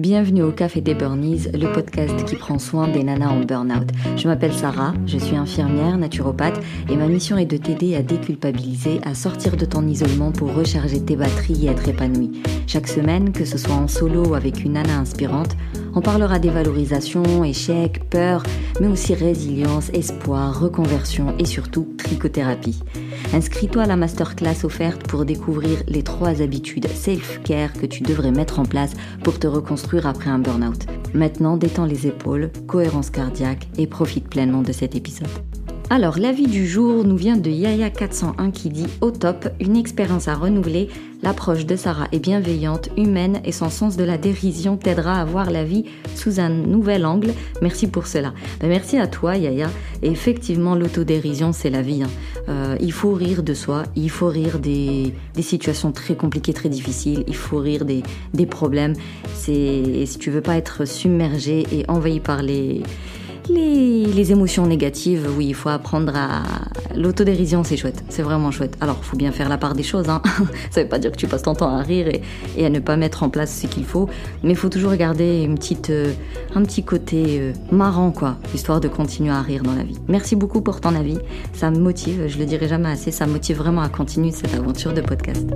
Bienvenue au Café des Burnies, le podcast qui prend soin des nanas en burn-out. Je m'appelle Sarah, je suis infirmière, naturopathe et ma mission est de t'aider à déculpabiliser, à sortir de ton isolement pour recharger tes batteries et être épanouie. Chaque semaine, que ce soit en solo ou avec une nana inspirante, on parlera des valorisations, échecs, peurs, mais aussi résilience, espoir, reconversion et surtout trichothérapie. Inscris-toi à la masterclass offerte pour découvrir les trois habitudes self-care que tu devrais mettre en place pour te reconstruire après un burn-out. Maintenant, détends les épaules, cohérence cardiaque et profite pleinement de cet épisode. Alors, l'avis du jour nous vient de Yaya401 qui dit Au top, une expérience à renouveler. L'approche de Sarah est bienveillante, humaine et son sens de la dérision t'aidera à voir la vie sous un nouvel angle. Merci pour cela. Ben, merci à toi, Yaya. Et effectivement, l'autodérision, c'est la vie. Hein. Euh, il faut rire de soi, il faut rire des, des, situations très compliquées, très difficiles, il faut rire des, des problèmes. Si tu veux pas être submergé et envahi par les les, émotions négatives, oui, il faut apprendre à... L'autodérision, c'est chouette, c'est vraiment chouette. Alors, il faut bien faire la part des choses, hein. Ça veut pas dire que tu passes ton temps à rire et, à ne pas mettre en place ce qu'il faut, mais il faut toujours garder une petite, euh, un petit côté euh, marrant, quoi, histoire de continuer à rire dans la vie. Merci beaucoup pour ton avis, ça me motive, je le dirai jamais assez, ça me motive vraiment à continuer cette aventure de podcast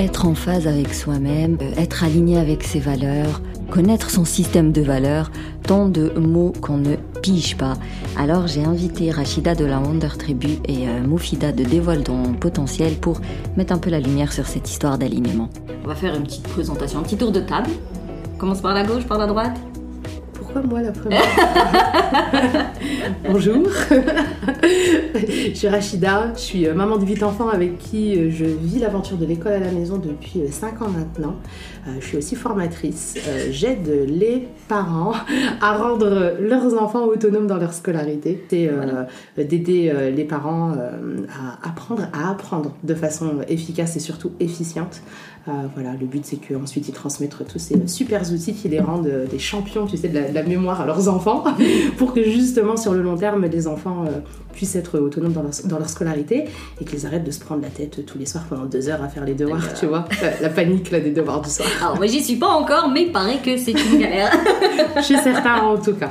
être en phase avec soi-même, euh, être aligné avec ses valeurs, connaître son système de valeurs, tant de mots qu'on ne pige pas. Alors j'ai invité Rachida de la Wonder Tribu et euh, Moufida de Dévoile ton potentiel pour mettre un peu la lumière sur cette histoire d'alignement. On va faire une petite présentation, un petit tour de table. commence par la gauche, par la droite pourquoi moi la première Bonjour, je suis Rachida, je suis euh, maman de 8 enfants avec qui euh, je vis l'aventure de l'école à la maison depuis 5 ans maintenant. Je suis aussi formatrice, j'aide les parents à rendre leurs enfants autonomes dans leur scolarité. C'est d'aider les parents à apprendre à apprendre de façon efficace et surtout efficiente. voilà, le but c'est qu'ensuite ils transmettent tous ces super outils qui les rendent des champions, tu sais, de la mémoire à leurs enfants pour que justement sur le long terme les enfants euh, puissent être autonomes dans leur, dans leur, scolarité et qu'ils arrêtent de se prendre la tête tous les soirs pendant deux heures à faire les devoirs, tu vois, la, panique là, des devoirs du soir. Alors moi j'y suis pas encore, mais il paraît que c'est une galère. Je suis certain en tout cas.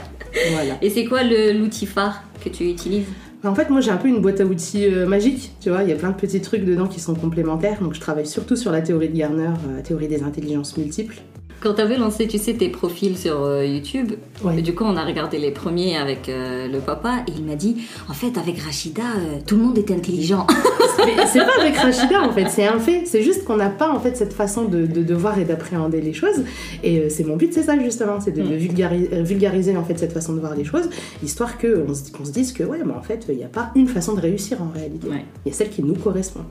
Voilà. Et c'est quoi l'outil phare que tu utilises? En fait, moi j'ai un peu une boîte à outils euh, magique, tu vois, il y a plein de petits trucs dedans qui sont complémentaires. Donc je travaille surtout sur la théorie de Garner, euh, la théorie des intelligences multiples. Quand tu avais lancé, tu sais, tes profils sur euh, YouTube, du coup, on a regardé les premiers avec euh, le papa et il m'a dit, en fait, avec Rachida, euh, tout le monde est intelligent. c'est pas avec Rachida, en fait, c'est un fait. C'est juste qu'on n'a pas, en fait, cette façon de, de, voir et d'appréhender les choses. Et c'est mon but, c'est ça, justement, c'est de, mm. vulgariser, vulgariser, en fait, cette façon de voir les choses, histoire qu'on se, se dise que, ouais, mais en fait, il n'y a pas une façon de réussir en réalité. Il y a celle qui nous correspond.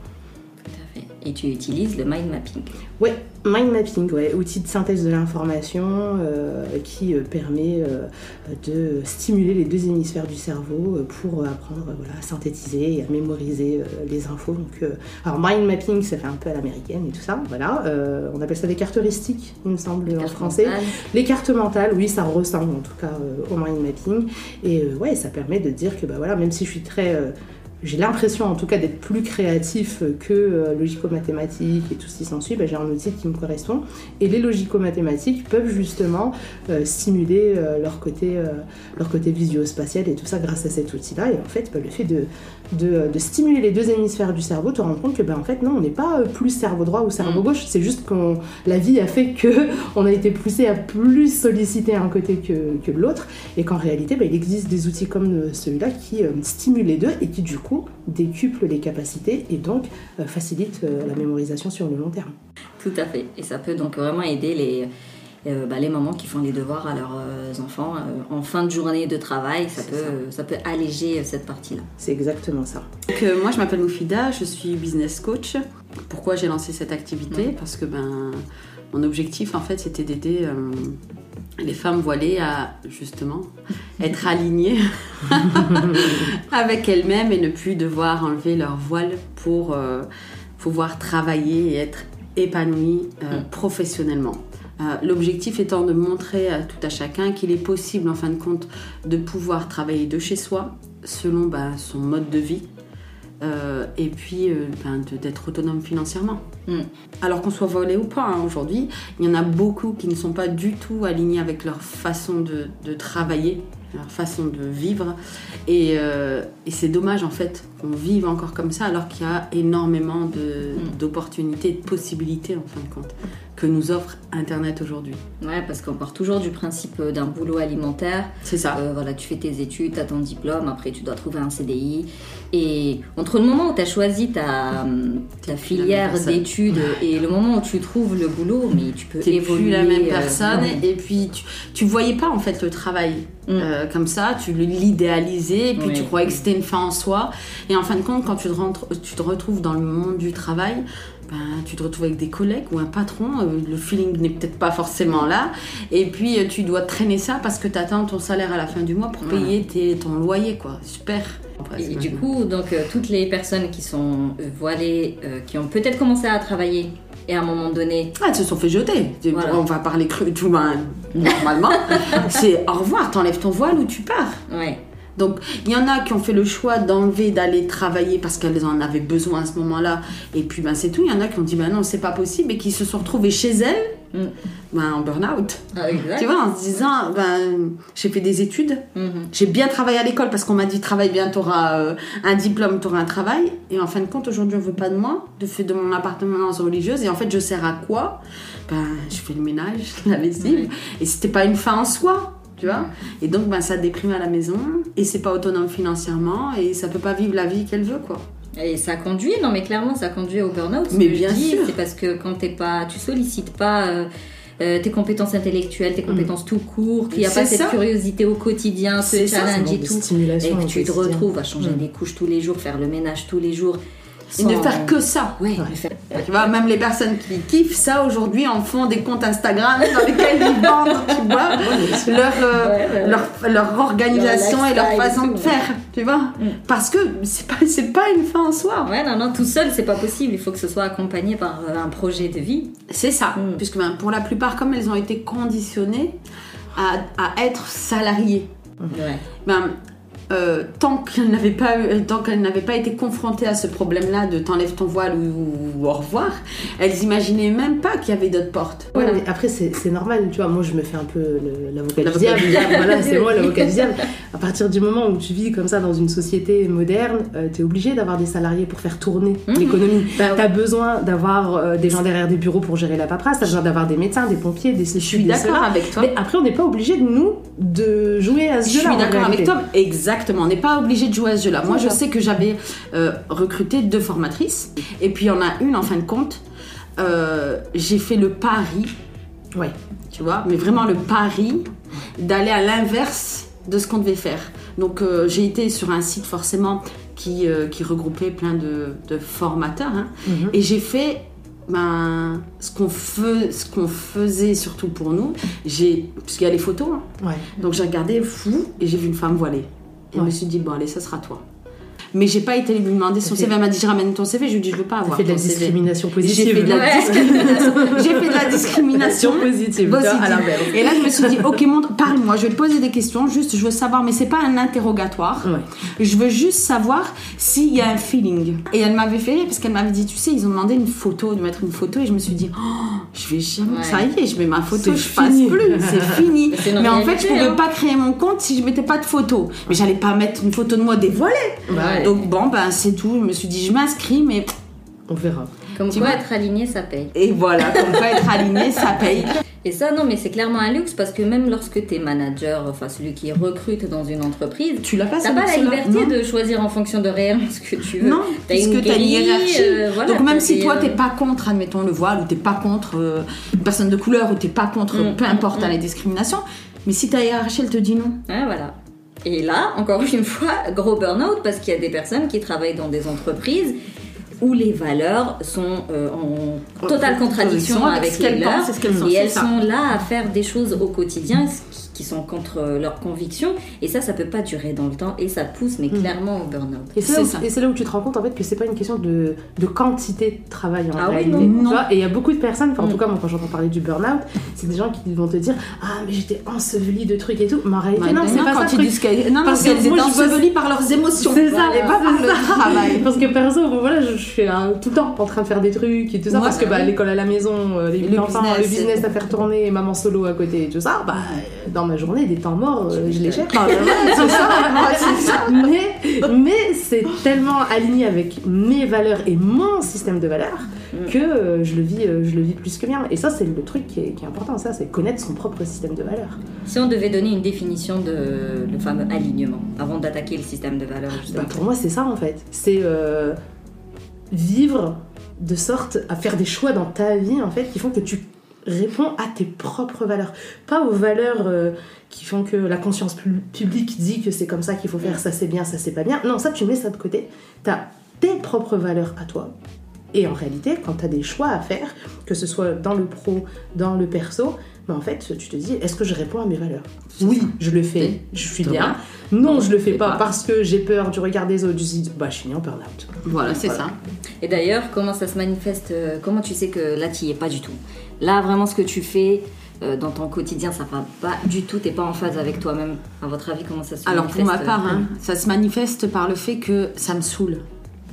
Et tu utilises le mind mapping. Ouais, mind mapping, ouais, outil de synthèse de l'information euh, qui euh, permet euh, de stimuler les deux hémisphères du cerveau pour apprendre voilà, à synthétiser et à mémoriser les infos. Donc, alors mind mapping, ça fait un peu à l'américaine et tout ça, voilà. on appelle ça des cartes heuristiques, il me semble, en français. Les cartes mentales, oui, ça ressemble en tout cas au mind mapping. Et ouais, ça permet de dire que bah voilà, même si je suis très j'ai l'impression en tout cas d'être plus créatif que euh, logico-mathématiques et tout ce qui s'ensuit, bah, j'ai un outil qui me correspond. Et les logico-mathématiques peuvent justement euh, stimuler euh, leur côté, visuo-spatial et tout ça grâce à cet outil-là. Et en fait, bah, le fait de, de, stimuler les deux hémisphères du cerveau, te rends compte que bah, en fait non, on n'est pas plus cerveau droit ou cerveau mm. gauche, c'est juste que la vie a fait que on a été poussé à plus solliciter un côté que, que l'autre, et qu'en réalité, il existe des outils comme celui-là qui stimulent les deux et qui du coup décuple les capacités et donc euh, facilite euh, la mémorisation sur le long terme. Tout à fait. Et ça peut donc vraiment aider les, euh, bah, les mamans qui font les devoirs à leurs enfants en fin de journée de travail. Ça peut, ça. peut alléger cette partie-là. C'est exactement ça. Donc, moi, je m'appelle Moufida, je suis business coach. Pourquoi j'ai lancé cette activité Parce que ben, mon objectif, en fait, c'était d'aider les femmes voilées à justement être alignées avec elles-mêmes et ne plus devoir enlever leur voile pour euh, pouvoir travailler et être épanouies euh, mm. professionnellement. Euh, l'objectif étant de montrer à tout à chacun qu'il est possible en fin de compte de pouvoir travailler de chez soi selon bah, son mode de vie euh, et puis euh, ben, d'être autonome financièrement. Mm. Alors qu'on soit volé ou pas, hein, aujourd'hui, il y en a beaucoup qui ne sont pas du tout alignés avec leur façon de, de travailler, leur façon de vivre. Et, euh, et c'est dommage en fait qu'on vive encore comme ça alors qu'il y a énormément de- Mm. d'opportunités, de possibilités en fin de compte que nous offre Internet aujourd'hui. Ouais, parce qu'on part toujours du principe euh, d'un boulot alimentaire. C'est ça. Euh, voilà, tu fais tes études, tu as ton diplôme, après tu dois trouver un CDI. Et entre le moment où tu as choisi ta, ta filière d'études et le moment où tu trouves le boulot, mais tu peux évoluer. plus la même euh, personne et puis tu, tu voyais pas en fait le travail Mm. euh, comme ça, tu l'idéalisais et puis Oui. tu croyais que c'était une fin en soi et en fin de compte quand tu te, rentres, tu te retrouves dans le monde du travail, ben, tu te retrouves avec des collègues ou un patron, euh, le feeling n'est peut-être pas forcément là et puis euh, tu dois traîner ça parce que tu attends ton salaire à la fin du mois pour Voilà. payer tes- ton loyer quoi, super. Après, Et du coup, donc euh, toutes les personnes qui sont voilées, euh, qui ont peut-être commencé à travailler et à un moment donné, Ah, elles se sont fait jeter. Voilà. On va parler cru, tout ben, normalement. c'est au revoir, t'enlèves ton voile ou tu pars. ouais, Donc, il y en a qui ont fait le choix d'enlever, d'aller travailler parce qu'elles en avaient besoin à ce moment-là. Et puis, ben, c'est tout. Il y en a qui ont dit, ben non, c'est pas possible et qui se sont retrouvées chez elles, Mm. ben, en burn-out. Ah. Tu vois, en se disant, ben, j'ai fait des études, Mhm. j'ai bien travaillé à l'école parce qu'on m'a dit, travaille bien, t'auras euh, un diplôme, t'auras un travail. Et en fin de compte, aujourd'hui, on veut pas de moi, de fait de mon appartenance religieuse. Et en fait, je sers à quoi? Ben, je fais le ménage, la lessive. Ouais. Et c'était pas une fin en soi. Tu vois Et donc, ben, ça déprime à la maison, et c'est pas autonome financièrement, et ça peut pas vivre la vie qu'elle veut, quoi. Et ça conduit, non mais clairement ça conduit au burn-out. Mais bien dis, sûr. C'est parce que quand t'es pas, tu sollicites pas euh, euh, tes compétences intellectuelles, tes compétences tout court, qu'il n'y a Mm. Pas cette curiosité au quotidien, ce challenge et tout. Et que tu te retrouves à changer Mm. des couches tous les jours, faire le ménage tous les jours. Et ne faire que ça. Ouais, Tu vois, même les personnes qui kiffent ça aujourd'hui en font des comptes Instagram dans lesquels ils vendent, tu vois, leur, euh, Ouais, ouais, ouais. leur, leur organisation et leur façon de faire, tu vois. Mm. Parce que c'est pas, c'est pas une fin en soi. Ouais, non, non, tout seul, c'est pas possible. Il faut que ce soit accompagné par euh, un projet de vie. C'est ça. Mm. Puisque ben, pour la plupart, comme elles ont été conditionnées à, à être salariées, Ouais. ben, euh, tant qu'elles n'avaient pas, tant qu'elles n'avaient pas été confrontées à ce problème-là de t'enlèves ton voile ou, ou au revoir, elles imaginaient même pas qu'il y avait d'autres portes. Ouais, mais après, c'est normal, tu vois. Moi, je me fais un peu l'avocat du diable. voilà, c'est moi l'avocat du diable. À partir du moment où tu vis comme ça dans une société moderne, tu es obligé d'avoir des salariés pour faire tourner Mhm. l'économie. Bah, Tu as besoin d'avoir euh, des gens derrière des bureaux pour gérer la paperasse, tu as besoin d'avoir des médecins, des pompiers, des Je suis d'accord avec toi. Mais après, on n'est pas obligé de nous de jouer à ce Je jeu-là. suis en d'accord avec toi. Exactement. On n'est pas obligé de jouer à ce jeu-là. Moi, je sais que j'avais euh, recruté deux formatrices. Et puis, il y en a une, en fin de compte, euh, j'ai fait le pari, Ouais. tu vois, mais vraiment le pari d'aller à l'inverse de ce qu'on devait faire. Donc, euh, j'ai été sur un site, forcément, qui, qui regroupait plein de, de formateurs. hein. Mhm. Et j'ai fait ben, ce qu'on faisait surtout pour nous. J'ai, puisqu'il y a les photos, hein. Ouais. donc j'ai regardé fou et j'ai vu une femme voilée. Et je me suis dit, bon, allez, ça sera toi. Mais j'ai pas été lui demander son fait- CV. Elle m'a dit, je ramène ton CV. Je lui ai dit, je veux pas avoir fait de la CV. discrimination J'ai positive. fait de la Ouais. discrimination. J'ai fait de la discrimination. positive. Positive. à l'inverse. Et là, je me suis dit, ok, montre, parle-moi, je vais te poser des questions, juste, je veux savoir, mais c'est pas un interrogatoire. Ouais. Je veux juste savoir s'il y a un feeling. Et elle m'avait fait rire parce qu'elle m'avait dit, tu sais, ils ont demandé une photo, de mettre une photo, et je me suis dit, oh, je vais jamais, Ouais. ça y est, je mets ma photo, je passe fini. plus, c'est fini. Mais en fait, je pouvais hein. pas créer mon compte si je mettais pas de photo. Mais j'allais pas mettre une photo de moi dévoilée. Ouais. Donc bon, ben c'est tout. Je me suis dit, je m'inscris, mais On verra. Comme Tu quoi, vois être aligné, ça paye. et voilà, comme quoi être aligné, ça paye. Et ça, non, mais c'est clairement un luxe parce que même lorsque tu es manager, enfin celui qui recrute dans une entreprise, Tu l'as pas la liberté Non. de choisir en fonction de réellement ce que tu veux. Non, T'as puisque une t'as une hiérarchie. euh, voilà, Donc même si toi euh, t'es pas contre, admettons le voile, ou t'es pas contre euh, une personne de couleur, ou t'es pas contre, Mm, peu mm, importe mm. à la discrimination, mais si ta hiérarchie elle te dit non, Ouais, voilà. Et là, encore une fois, gros burn-out parce qu'il y a des personnes qui travaillent dans des entreprises où les valeurs sont euh, en totale contradiction Contradiction avec avec ce qu'elles les leurs pensent et elles ça. sont là à faire des choses au quotidien qui- qui sont contre leurs convictions. Et ça, ça peut pas durer dans le temps et ça pousse, mais Mm. clairement au burn-out. Et c'est là, où- là tu te rends compte en fait que c'est pas une question de, de quantité de travail en Ah oui, réalité. non. Tu Non. vois, et il y a beaucoup de personnes, enfin, en Mm. tout cas moi quand j'entends parler du burn-out, c'est des gens qui vont te dire ah mais j'étais ensevelie de trucs et tout. Mais en réalité Ouais, non, c'est pas quand ça. qu'elles non, non, Parce qu'elles étaient moi, je bosse- ensevelies par leurs émotions. C'est ça, et pas par le travail. Parce que perso, bon, voilà, je, je suis là tout le temps en train de faire des trucs et tout ça, parce que bah, oui. l'école à la maison, euh, les Le enfants, business, le business à faire tourner, et maman solo à côté et tout ça, bah, dans ma journée, des temps morts, euh, je les cherche. C'est ça, ça. mais mais c'est tellement aligné avec mes valeurs et mon système de valeurs Mm. que euh, je le vis euh, je le vis plus que bien et ça c'est le truc qui est, qui est important ça c'est connaître son propre système de valeurs Si on devait donner une définition de le fameux alignement avant d'attaquer le système de valeurs, justement. Bah, pour moi c'est ça en fait c'est euh, vivre de sorte à faire des choix dans ta vie en fait qui font que tu réponds à tes propres valeurs. Pas aux valeurs euh, qui font que la conscience pu- publique dit que c'est comme ça qu'il faut faire ça c'est bien ça c'est pas bien. Non ça tu mets ça de côté. T'as tes propres valeurs à toi. Et en réalité quand t'as des choix à faire que ce soit dans le pro dans le perso mais en fait tu te dis est-ce que je réponds à mes valeurs? Oui je le fais. Je suis bien. Non je le fais pas pas. parce que j'ai peur du regard des autres. Je dis bah je suis en burn-out. Voilà, c'est Voilà. ça. Et d'ailleurs, comment ça se manifeste? Euh, Comment tu sais que là, tu y es pas du tout? Là, vraiment, ce que tu fais euh, dans ton quotidien, ça va pas du tout, t'es pas en phase avec toi-même. À votre avis, comment ça se Alors pour ma manifeste part, hein, ça se manifeste par le fait que ça me saoule.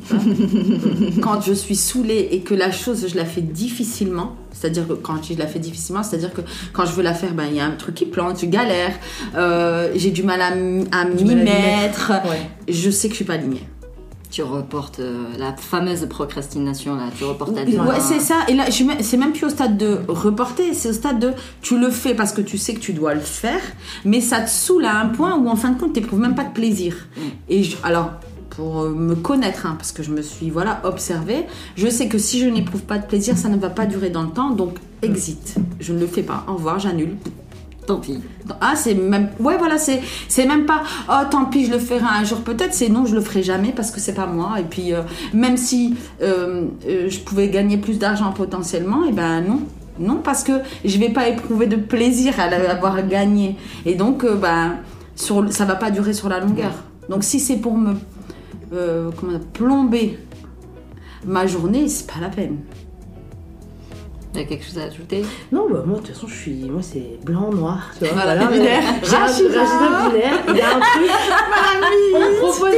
quand je suis saoulée et que la chose, je la fais difficilement, c'est-à-dire que quand je la fais difficilement, c'est-à-dire que quand je veux la faire, ben il y a un truc qui plante, je galère, euh, j'ai du mal à, m'y mettre, ouais. je sais que je suis pas alignée. Tu reportes euh, la fameuse procrastination, là. Tu reportes à demain. Ouais, c'est ça. Et là, c'est même plus au stade de reporter, c'est au stade de tu le fais parce que tu sais que tu dois le faire, mais ça te saoule à un point où en fin de compte, tu n'éprouves même pas de plaisir. Mm. Et je- alors, pour euh, me connaître, hein, parce que je me suis voilà observée, je sais que si je n'éprouve pas de plaisir, ça ne va pas durer dans le temps, donc exit. Je ne le fais pas. Au revoir, j'annule. Tant pis. Ah, c'est même. Ouais, voilà, c'est même pas. Oh, tant pis, je le ferai un jour peut-être. C'est non, je le ferai jamais parce que c'est pas moi. Et puis, euh, même si euh, euh, je pouvais gagner plus d'argent potentiellement, et ben non. Non, parce que je vais pas éprouver de plaisir à l'avoir gagné. Et donc, ben, sur, ça va pas durer sur la longueur. Donc, si c'est pour me comment plomber ma journée, c'est pas la peine. Il y a quelque chose à ajouter? Non, bah, moi, de toute façon, je suis. Moi, c'est blanc, noir. Tu vois, Voilà, mais- binaire. Un- Rachida. Rachida binaire. Il y a un truc. on propose.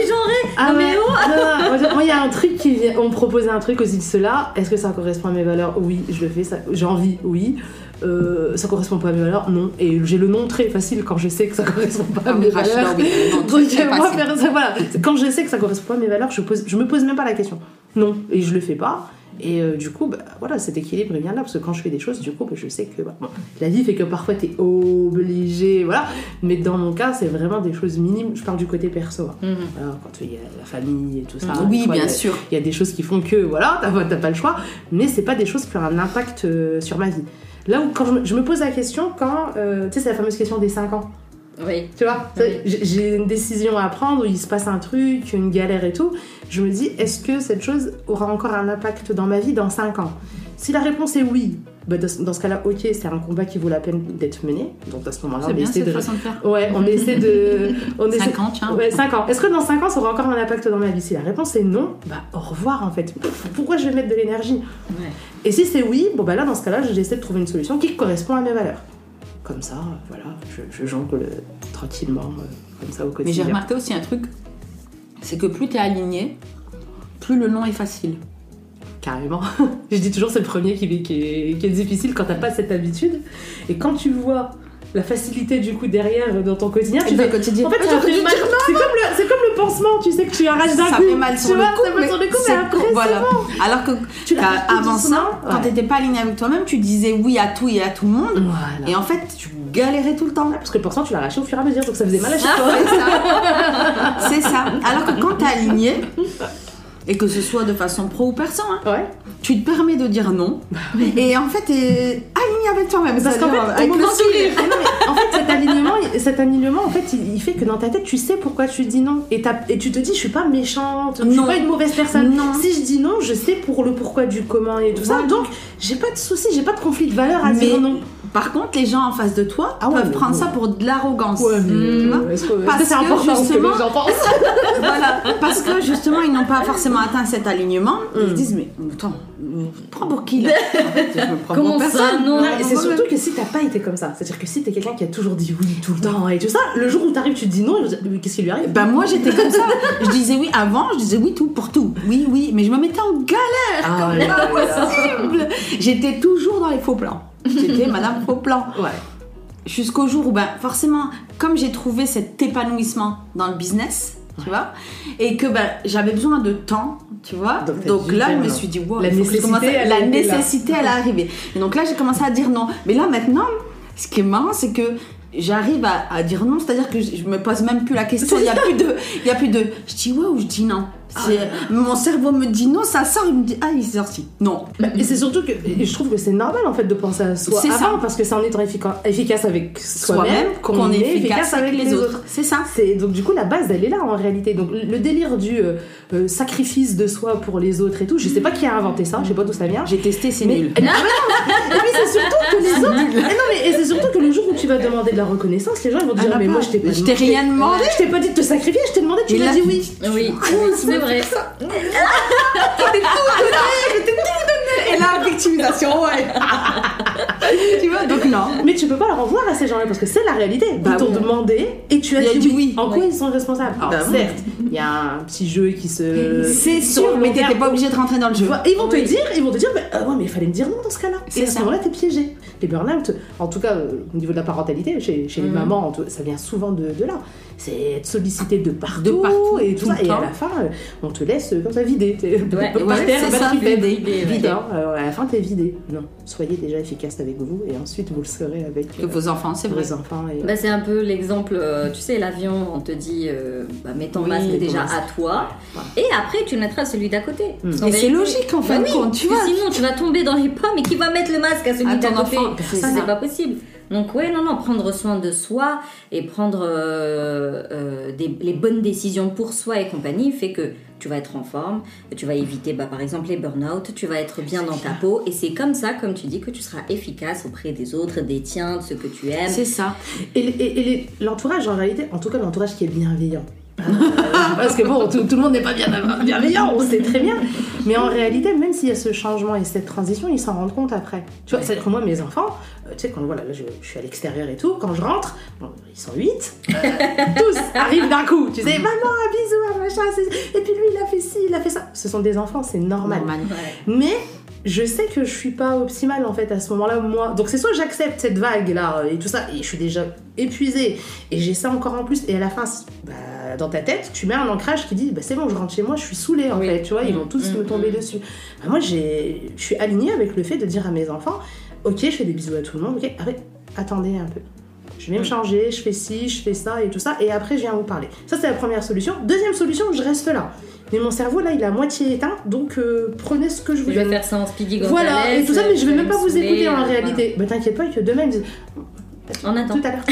Ah ouais. Non, non, Moi, il y a un truc qui vient. On me proposait un truc aussi de cela. Est-ce que ça correspond à mes valeurs? Oui, je le fais. Ça... J'ai envie, oui. Euh, ça correspond pas à mes valeurs? Non. Et j'ai le nom très facile quand je sais que ça correspond pas à Ah mes valeurs. Donc, moi, voilà. Quand je sais que ça correspond pas à mes valeurs, je, pose, je me pose même pas la question. Non. Et je le fais pas. Et euh, du coup, bah, voilà, cet équilibre il vient là, parce que quand je fais des choses, du coup, bah, je sais que bah, bon, la vie fait que parfois t'es obligé, voilà. Mais dans mon cas, c'est vraiment des choses minimes. Je parle du côté perso. hein. Mhm. Quand il y a la famille et tout ça. oui, fois, bien il y a- sûr. Il y a des choses qui font que, voilà, t'as t'as pas le choix. Mais c'est pas des choses qui ont un impact euh, sur ma vie. Là où, quand je me, je me pose la question, quand, euh, tu sais, c'est la fameuse question des 5 ans. Oui. Tu vois, Oui. j'ai une décision à prendre, il se passe un truc, une galère et tout. Je me dis, est-ce que cette chose aura encore un impact dans ma vie dans 5 ans? Si la réponse est oui, bah, dans, ce cas-là, ok, c'est un combat qui vaut la peine d'être mené. Donc à ce moment-là, on bien essaie cette de. façon de faire. Ouais, on essaie de. On essaie... 5 ans, tiens. Ouais, 5 ans. Est-ce que dans 5 ans, ça aura encore un impact dans ma vie? Si la réponse est non, bah au revoir en fait. Pourquoi je vais mettre de l'énergie? Ouais. Et si c'est oui, bon bah là, dans ce cas-là, j'essaie de trouver une solution qui correspond à mes valeurs. Comme ça, voilà, je, je jongle euh, tranquillement, euh, comme ça au Mais j'ai quotidien. remarqué aussi un truc, c'est que plus t'es aligné, plus le nom est facile. Carrément. je dis toujours, c'est le premier qui, qui, est, qui est difficile quand t'as pas cette habitude. Et quand tu vois la facilité du coup derrière euh, dans ton quotidien, tu fais. quotidien. En fait, ça fait mal. C'est comme, le, c'est comme le pansement, tu sais que tu arraches d'un ça coup. fait mal sur le coup, ça fait mal sur le coup, mais après, voilà. bon. Alors que Tu avant ça, doucement, quand ouais. t'étais pas aligné avec toi-même, tu disais oui à tout et à tout le monde. Voilà. Et en fait, tu galérais tout le temps. Parce que le pansement, tu l'as arraché au fur et à mesure, donc ça faisait mal à chaque C'est fois. ça. C'est ça. Alors que quand t'es aligné, et que ce soit de façon pro ou perso, hein, Ouais. tu te permets de dire non. Et en fait, t'es aligné avec toi-même. Parce qu'en fait, avec le sourire. Non, en fait, cet alignement, cet alignement, en fait, il, il fait que dans ta tête, tu sais pourquoi tu dis non. Et, tu te dis, je suis pas méchante, je suis Non. pas une mauvaise personne. Non. Si je dis non, je sais pour le pourquoi du comment et tout ça. Donc, j'ai pas de souci, j'ai pas de conflit de valeur à Mais- dire non. Par contre, les gens en face de toi Ah ouais, peuvent prendre ça pour de l'arrogance. Ouais, est-ce Parce que c'est que, important ce que justement- les gens voilà, parce que justement, ils n'ont pas forcément atteint cet alignement. Mm. Ils se disent, mais attends, prends pour qui là En fait, je me prends Comment pour ça, non Non, et c'est surtout que si t'as pas été comme ça, c'est-à-dire que si t'es quelqu'un qui a toujours dit oui tout le temps et tout ça, le jour où t'arrives, tu te dis non, qu'est-ce qui lui arrive? Ben moi j'étais comme ça. Je disais oui avant, je disais oui tout pour tout. Oui, oui, mais je me mettais en galère. Ah, possible? J'étais toujours dans les faux plans. J'étais madame faux plan. Ouais. Jusqu'au jour où, ben, forcément, comme j'ai trouvé cet épanouissement dans le business, tu vois, et que ben, j'avais besoin de temps, tu vois, Donc, là, je me suis dit, wow, La nécessité, à- elle la nécessité, elle est arrivée. Et donc là, j'ai commencé à dire non. Mais là, maintenant, ce qui est marrant, c'est que j'arrive à, à dire non, c'est-à-dire que je, je me pose même plus la question. Il y a plus de, il y a plus de, je dis ouais ou je dis non. Mon cerveau me dit non, ça sort, il me dit ah, il est sorti. Non. Bah, Et c'est surtout que et je trouve que c'est normal en fait de penser à soi C'est avant ça. parce que c'est en étant effica- efficace avec soi-même qu'on est efficace avec les autres. C'est ça. C'est donc du coup la base elle est là en réalité. Donc le délire du euh, euh, sacrifice de soi pour les autres et tout, je sais pas qui a inventé ça, je sais pas d'où ça vient. J'ai testé, c'est Mais- nul. Ah, mais non. Et puis c'est surtout que les autres. Eh non, mais et c'est surtout que le jour où tu vas demander de la reconnaissance, les gens ils vont te dire Ah, mais moi je t'ai pas rien demandé. Je t'ai pas dit de te sacrifier, je t'ai demandé, tu Et m'as dit tu- oui. C'est vrai. Et la victimisation, ouais. tu vois, donc non. Mais tu peux pas leur en vouloir à ces gens-là parce que c'est la réalité. Bah ils t'ont oui. demandé et tu as dit, dit oui. En quoi ils sont responsables Alors Bah oui. certes, il y a un petit jeu qui se. C'est sûr, mais t'étais pas obligé de rentrer dans le jeu. ils vont te dire, ils vont te dire, bah, ah ouais, mais il fallait me dire non dans ce cas-là. Et à ce moment-là, t'es piégé. Les burn-out, en tout cas euh, au niveau de la parentalité, chez, chez les Mhm. mamans, ça vient souvent de, de là. C'est être sollicité de partout, De partout, et tout, tout ça. Et à la fin, euh, on te laisse euh, comme ça vidé. T'es Ouais, par terre, batterie euh, à la fin, t'es vidé. Non, soyez déjà efficace avec vous et ensuite vous le serez avec Que euh, vos enfants, c'est vrai. vos enfants. Et, Bah, c'est un peu l'exemple, euh, tu sais, l'avion, on te dit, euh, bah, mets ton Oui, masque déjà masque. à toi, Ouais. et après tu le mettras à celui d'à côté. Mm. Parce qu'en Et c'est logique en fin Bah de oui, compte, tu vois. Sinon, tu vas tomber dans les pommes et qui va mettre le masque à celui d'à ton côté c'est pas possible. Donc, ouais, non, non, prendre soin de soi et prendre euh, euh, des, les bonnes décisions pour soi et compagnie fait que tu vas être en forme, tu vas éviter, bah, par exemple, les burn-out, tu vas être bien dans ta peau, et c'est comme ça, comme tu dis, que tu seras efficace auprès des autres, des tiens, de ceux que tu aimes. C'est ça. Et, et- et l'entourage, en réalité, en tout cas l'entourage qui est bienveillant. Parce que bon, tout, tout le monde n'est pas bien, bienveillant, on sait très bien. Mais en réalité, même s'il y a ce changement et cette transition, ils s'en rendent compte après. Tu vois, c'est-à-dire que moi, mes enfants, euh, tu sais, quand voilà, là, je, je suis à l'extérieur et tout, quand je rentre, bon, ils sont huit, euh, tous arrivent d'un coup. Tu sais, maman, un bisou, un machin, et puis lui, il a fait ci, il a fait ça. Ce sont des enfants, c'est normal. Normal. Ouais. Mais je sais que je suis pas optimale en fait à ce moment-là moi. Donc c'est soit j'accepte cette vague là et tout ça et je suis déjà épuisée et j'ai ça encore en plus et à la fin bah, dans ta tête tu mets un ancrage qui dit bah c'est bon je rentre chez moi je suis saoulée en Oui. fait tu vois ils vont Mm, tous mm, me tomber mm. dessus. Bah, moi je suis alignée avec le fait de dire à mes enfants ok je fais des bisous à tout le monde ok arrête, attendez un peu. Je vais me changer, je fais ci, je fais ça et tout ça, et après je viens vous parler. Ça c'est la première solution. Deuxième solution, je reste là. Mais mon cerveau là, il est à moitié éteint, donc euh, prenez ce que je vous Je vais faire ça en speedy Voilà, et tout ça, mais je vais euh, même pas vous écouter en euh, réalité. Mais t'inquiète pas que demain ils me disent On attend. tout à l'heure.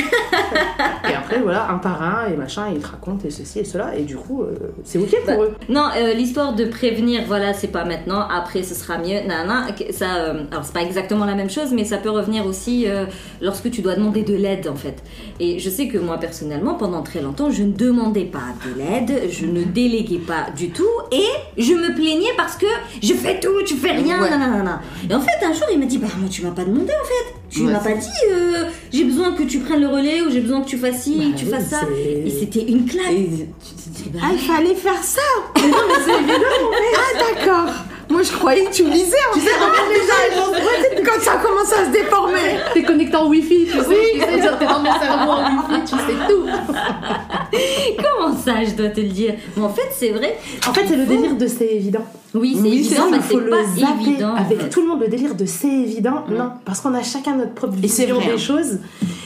et après, voilà, un par un, et machin, ils te racontent et ceci et cela, et du coup, euh, c'est ok pour Bah, eux. Non, euh, l'histoire de prévenir, voilà, c'est pas maintenant, après ce sera mieux, nanana, ça, euh, alors c'est pas exactement la même chose, mais ça peut revenir aussi euh, lorsque tu dois demander de l'aide en fait. Et je sais que moi personnellement, pendant très longtemps, je ne demandais pas de l'aide, je ne déléguais pas du tout, et je me plaignais parce que je fais tout, tu fais rien, Ouais. nanana. Et en fait, un jour, il m'a dit, bah moi tu m'as pas demandé en fait, tu Ouais, m'as pas dit, euh, j'ai besoin que tu prennes le relais ou j'ai besoin que tu fasses ci, Bah que tu oui, fasses ça. c'est- Et c'était une claque. Et tu te dis, Bah ah, il fallait faire ça. Ah, d'accord Moi, je croyais que tu lisais, en fait, dans mon message Quand ça commence à se déformer T'es connecté en wifi, tu sais, tu sais, t'es dans mon cerveau en wifi, tu sais tout. Comment ça, je dois te le dire? Mais en fait, c'est vrai. En fait, c'est le délire de c'est évident. Oui, c'est Oui, c'est évident, mais c'est pas évident. en avec tout le monde le délire de c'est évident Mm. non parce qu'on a chacun notre propre c'est vision des hein. choses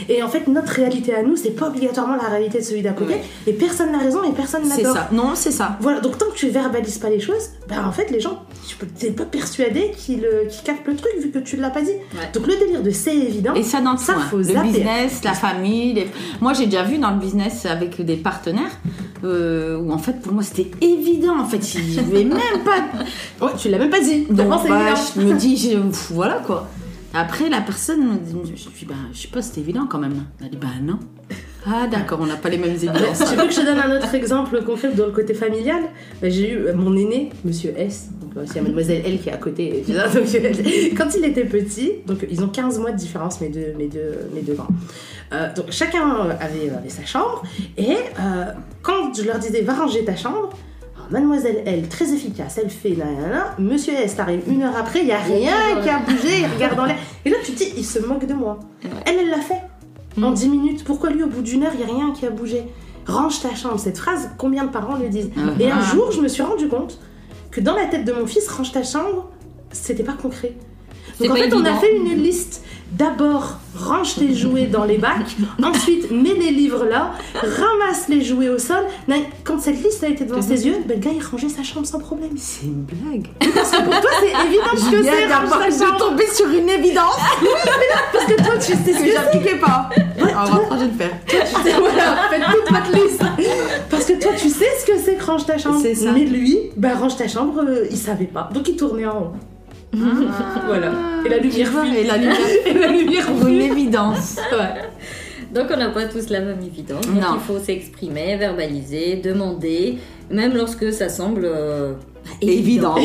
et en fait notre réalité à nous c'est pas obligatoirement la réalité de celui d'à côté et personne n'a raison et personne n'a C'est tort ça. Non, c'est ça. voilà donc tant que tu verbalises pas les choses bah en fait les gens tu t'es pas persuadé euh, qu'ils captent le truc vu que tu l'as pas dit donc le délire de c'est évident Et ça dans Ça, hein. faut le zapper. business, la famille. les- Moi, j'ai déjà vu dans le business avec des partenaires euh, où en fait, pour moi, c'était évident. En fait, il y avait même pas. ouais tu l'as même pas dit Donc, bah, je me dis, je- pff, voilà quoi. Après, la personne me dit, je dis, bah, je sais pas, c'était évident quand même. Elle dit, bah non. Ah, d'accord, on n'a pas les mêmes évidences. Tu veux que je te donne un autre exemple concret dans le côté familial? Bah, J'ai eu euh, mon aîné, monsieur S, donc euh, il y a mademoiselle L qui est à côté. tu vois, donc, quand il était petit, donc ils ont 15 mois de différence, mes deux, mes deux, mes deux grands. Euh, donc chacun avait, avait sa chambre, et euh, quand je leur disais va ranger ta chambre, alors, Mademoiselle L, très efficace, elle fait nanana. Monsieur S, t'arrives une heure après, il n'y a rien qui a bougé, il regarde dans l'air. Et là, tu te dis, il se moque de moi. Elle, elle l'a fait en 10 minutes. Pourquoi lui, au bout d'une heure, il n'y a rien qui a bougé? Range ta chambre. Cette phrase, combien de parents le disent? Ah. Et un jour, je me suis rendu compte que dans la tête de mon fils, range ta chambre, c'était pas concret. Donc en fait, on a fait une liste. D'abord, range tes jouets dans les bacs. Ensuite, mets les livres là. Ramasse les jouets au sol. Quand cette liste a été devant ses yeux, ben, le gars, il rangeait sa chambre sans problème. C'est une blague. Parce que pour toi, c'est évident ce que c'est, range de chambre. tomber sur une évidence Parce que toi, tu sais ce que j'appliquais pas. On va changer de faire. voilà, faites toute votre liste. Parce que toi, tu sais ce que c'est que range ta chambre. C'est ça. Mais lui, bah, range ta chambre, euh, il savait pas. Donc il tournait en haut. Voilà. Et la lumière fuit. Et la lumière Et la lumière pour une évidence. Ouais. Donc on n'a pas tous la même évidence. Donc Non. il faut s'exprimer, verbaliser, demander, même lorsque ça semble euh, Évident.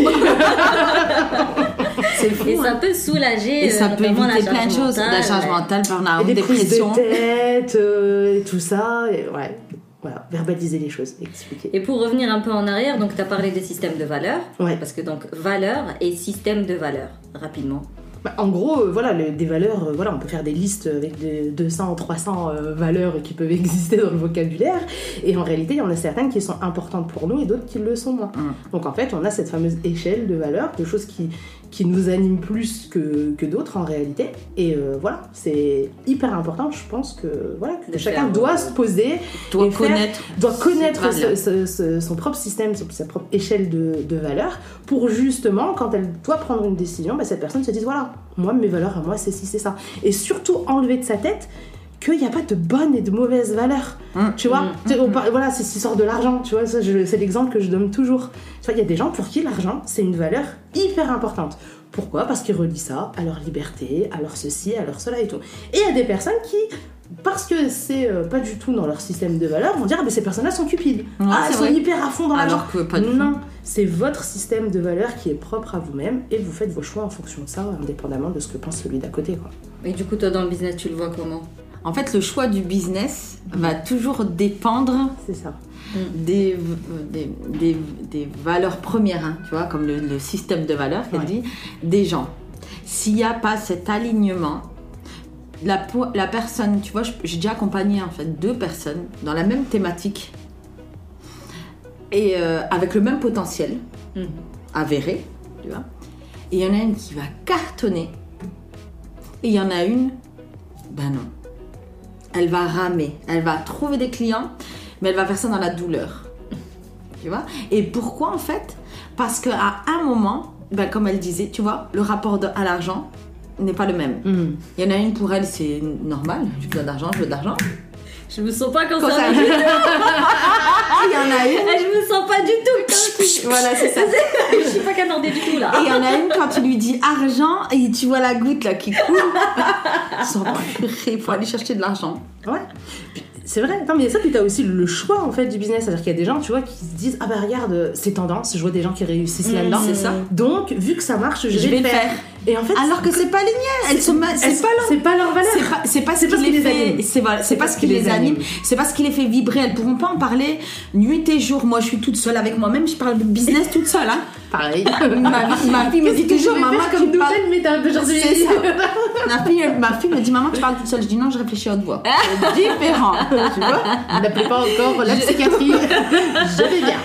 C'est fou. Et ça hein. peut soulager Et ça euh, peut éviter plein de choses. La charge mentale, Et burn-out, des prises dépression. de tête, euh, et tout ça. Et ouais. Voilà, verbaliser les choses, expliquer. Et pour revenir un peu en arrière, donc tu as parlé des systèmes de valeurs, Ouais. parce que donc valeur et système de valeurs, rapidement. Bah, en gros, euh, voilà, des valeurs, euh, voilà, on peut faire des listes avec de 200, 300 euh, valeurs qui peuvent exister dans le vocabulaire. Et en réalité, il y en a certaines qui sont importantes pour nous et d'autres qui le sont moins. Mm. Donc en fait, on a cette fameuse échelle de valeurs, de choses qui, qui nous animent plus que, que d'autres en réalité. Et euh, voilà, c'est hyper important, je pense que, voilà, que chacun doit euh, se poser, Doit et faire- connaître. doit connaître Ses valeurs. ce- ce- ce- son propre système, sa propre échelle de, de valeurs, pour justement, quand elle doit prendre une décision, bah, cette personne se dise voilà, moi, mes valeurs à moi, c'est ci, c'est ça. Et surtout, enlever de sa tête qu'il n'y a pas de bonnes et de mauvaises valeurs. Mm. Tu vois, on par- voilà, c'est ce qui sort de l'argent, tu vois, c'est l'exemple que je donne toujours. Tu vois, il y a des gens pour qui l'argent, c'est une valeur hyper importante. Pourquoi? Parce qu'ils relient ça à leur liberté, à leur ceci, à leur cela et tout. Et il y a des personnes qui, parce que c'est euh, pas du tout dans leur système de valeurs, vont dire ah, mais ces personnes-là sont cupides. Ouais, ah, elles sont hyper à fond dans l'argent. Alors que pas du tout. Non, c'est votre système de valeurs qui est propre à vous-même et vous faites vos choix en fonction de ça, indépendamment de ce que pense celui d'à côté. Quoi. Et du coup, toi, dans le business, tu le vois comment? En fait, le choix du business va toujours dépendre C'est ça. des, des, des- des valeurs premières, hein, tu vois, comme le, le système de valeurs qu'elle Ouais. dit, des gens. S'il n'y a pas cet alignement, la, personne, tu vois, j'ai déjà accompagné en fait deux personnes dans la même thématique et euh, avec le même potentiel Mhm. avéré, tu vois. Et il y en a une qui va cartonner et il y en a une, ben non. Elle va ramer, elle va trouver des clients, mais elle va faire ça dans la douleur. Tu vois? Et pourquoi en fait? Parce qu'à un moment, ben, comme elle disait, tu vois, le rapport de- à l'argent n'est pas le même. Mm. Il y en a une pour elle, c'est normal, j'ai besoin d'argent, je veux de l'argent. Je me sens pas Quand concernée. ça- Il y en a une. je me sens pas du tout comme Voilà, c'est ça. Je suis pas canardée du tout là. Et il y en a une quand tu lui dis argent et tu vois la goutte là qui coule. Sans purée, faut aller chercher de l'argent. Ouais. C'est vrai, non mais ça, puis t'as aussi le choix en fait du business. C'est-à-dire qu'il y a des gens, tu vois, qui se disent Ah bah regarde, c'est tendance, je vois des gens qui réussissent Mm, là-dedans. c'est ça. Donc, vu que ça marche, je, Je vais le faire. Et en fait, Alors que c'est pas linéaire, elles sont c'est pas leur pas leur valeur. c'est pas pas ce pas qui les les fait anime. les, c'est c'est pas ce qui les anime, c'est pas ce qui les fait vibrer. Elles pourront pas en parler nuit et jour. Moi, je suis toute seule avec moi-même. Je parle de business toute seule. Hein. Pareil. Ma, fille me dit toujours, maman, comme tu parles. ça. Ma fille, ma fille me dit, maman, tu parles toute seule. Je dis non, je réfléchis à haute voix. C'est différent. Tu vois? N'appelez pas encore la psychiatrie. Je vais bien.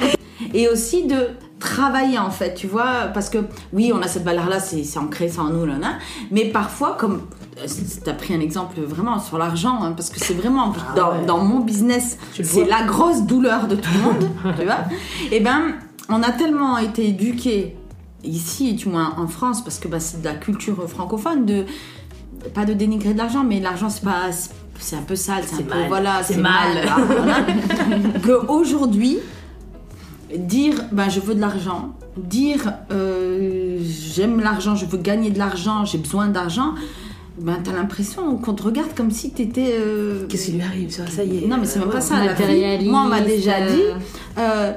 et aussi de travailler en fait, tu vois, parce que oui, on a cette valeur-là, c'est c'est ancré, c'est en nous, là, là, mais parfois, comme tu as pris un exemple vraiment sur l'argent, hein, parce que c'est vraiment dans, ouais. dans mon business, c'est la grosse douleur de tout le monde, tu vois, et ben, on a tellement été éduqués ici, du moins en France, parce que bah, c'est de la culture francophone, de pas de dénigrer de l'argent, mais l'argent c'est pas c'est un peu sale, c'est un C'est peu mal. voilà, C'est mal. mal. voilà. que aujourd'hui dire ben je veux de l'argent, dire euh, j'aime l'argent, je veux gagner de l'argent, j'ai besoin d'argent, ben t'as l'impression qu'on te regarde comme si t'étais euh, Qu'est-ce qui lui arrive ça, ça y est. non mais c'est même pas Ouais. ça. la Moi on m'a déjà euh, dit euh,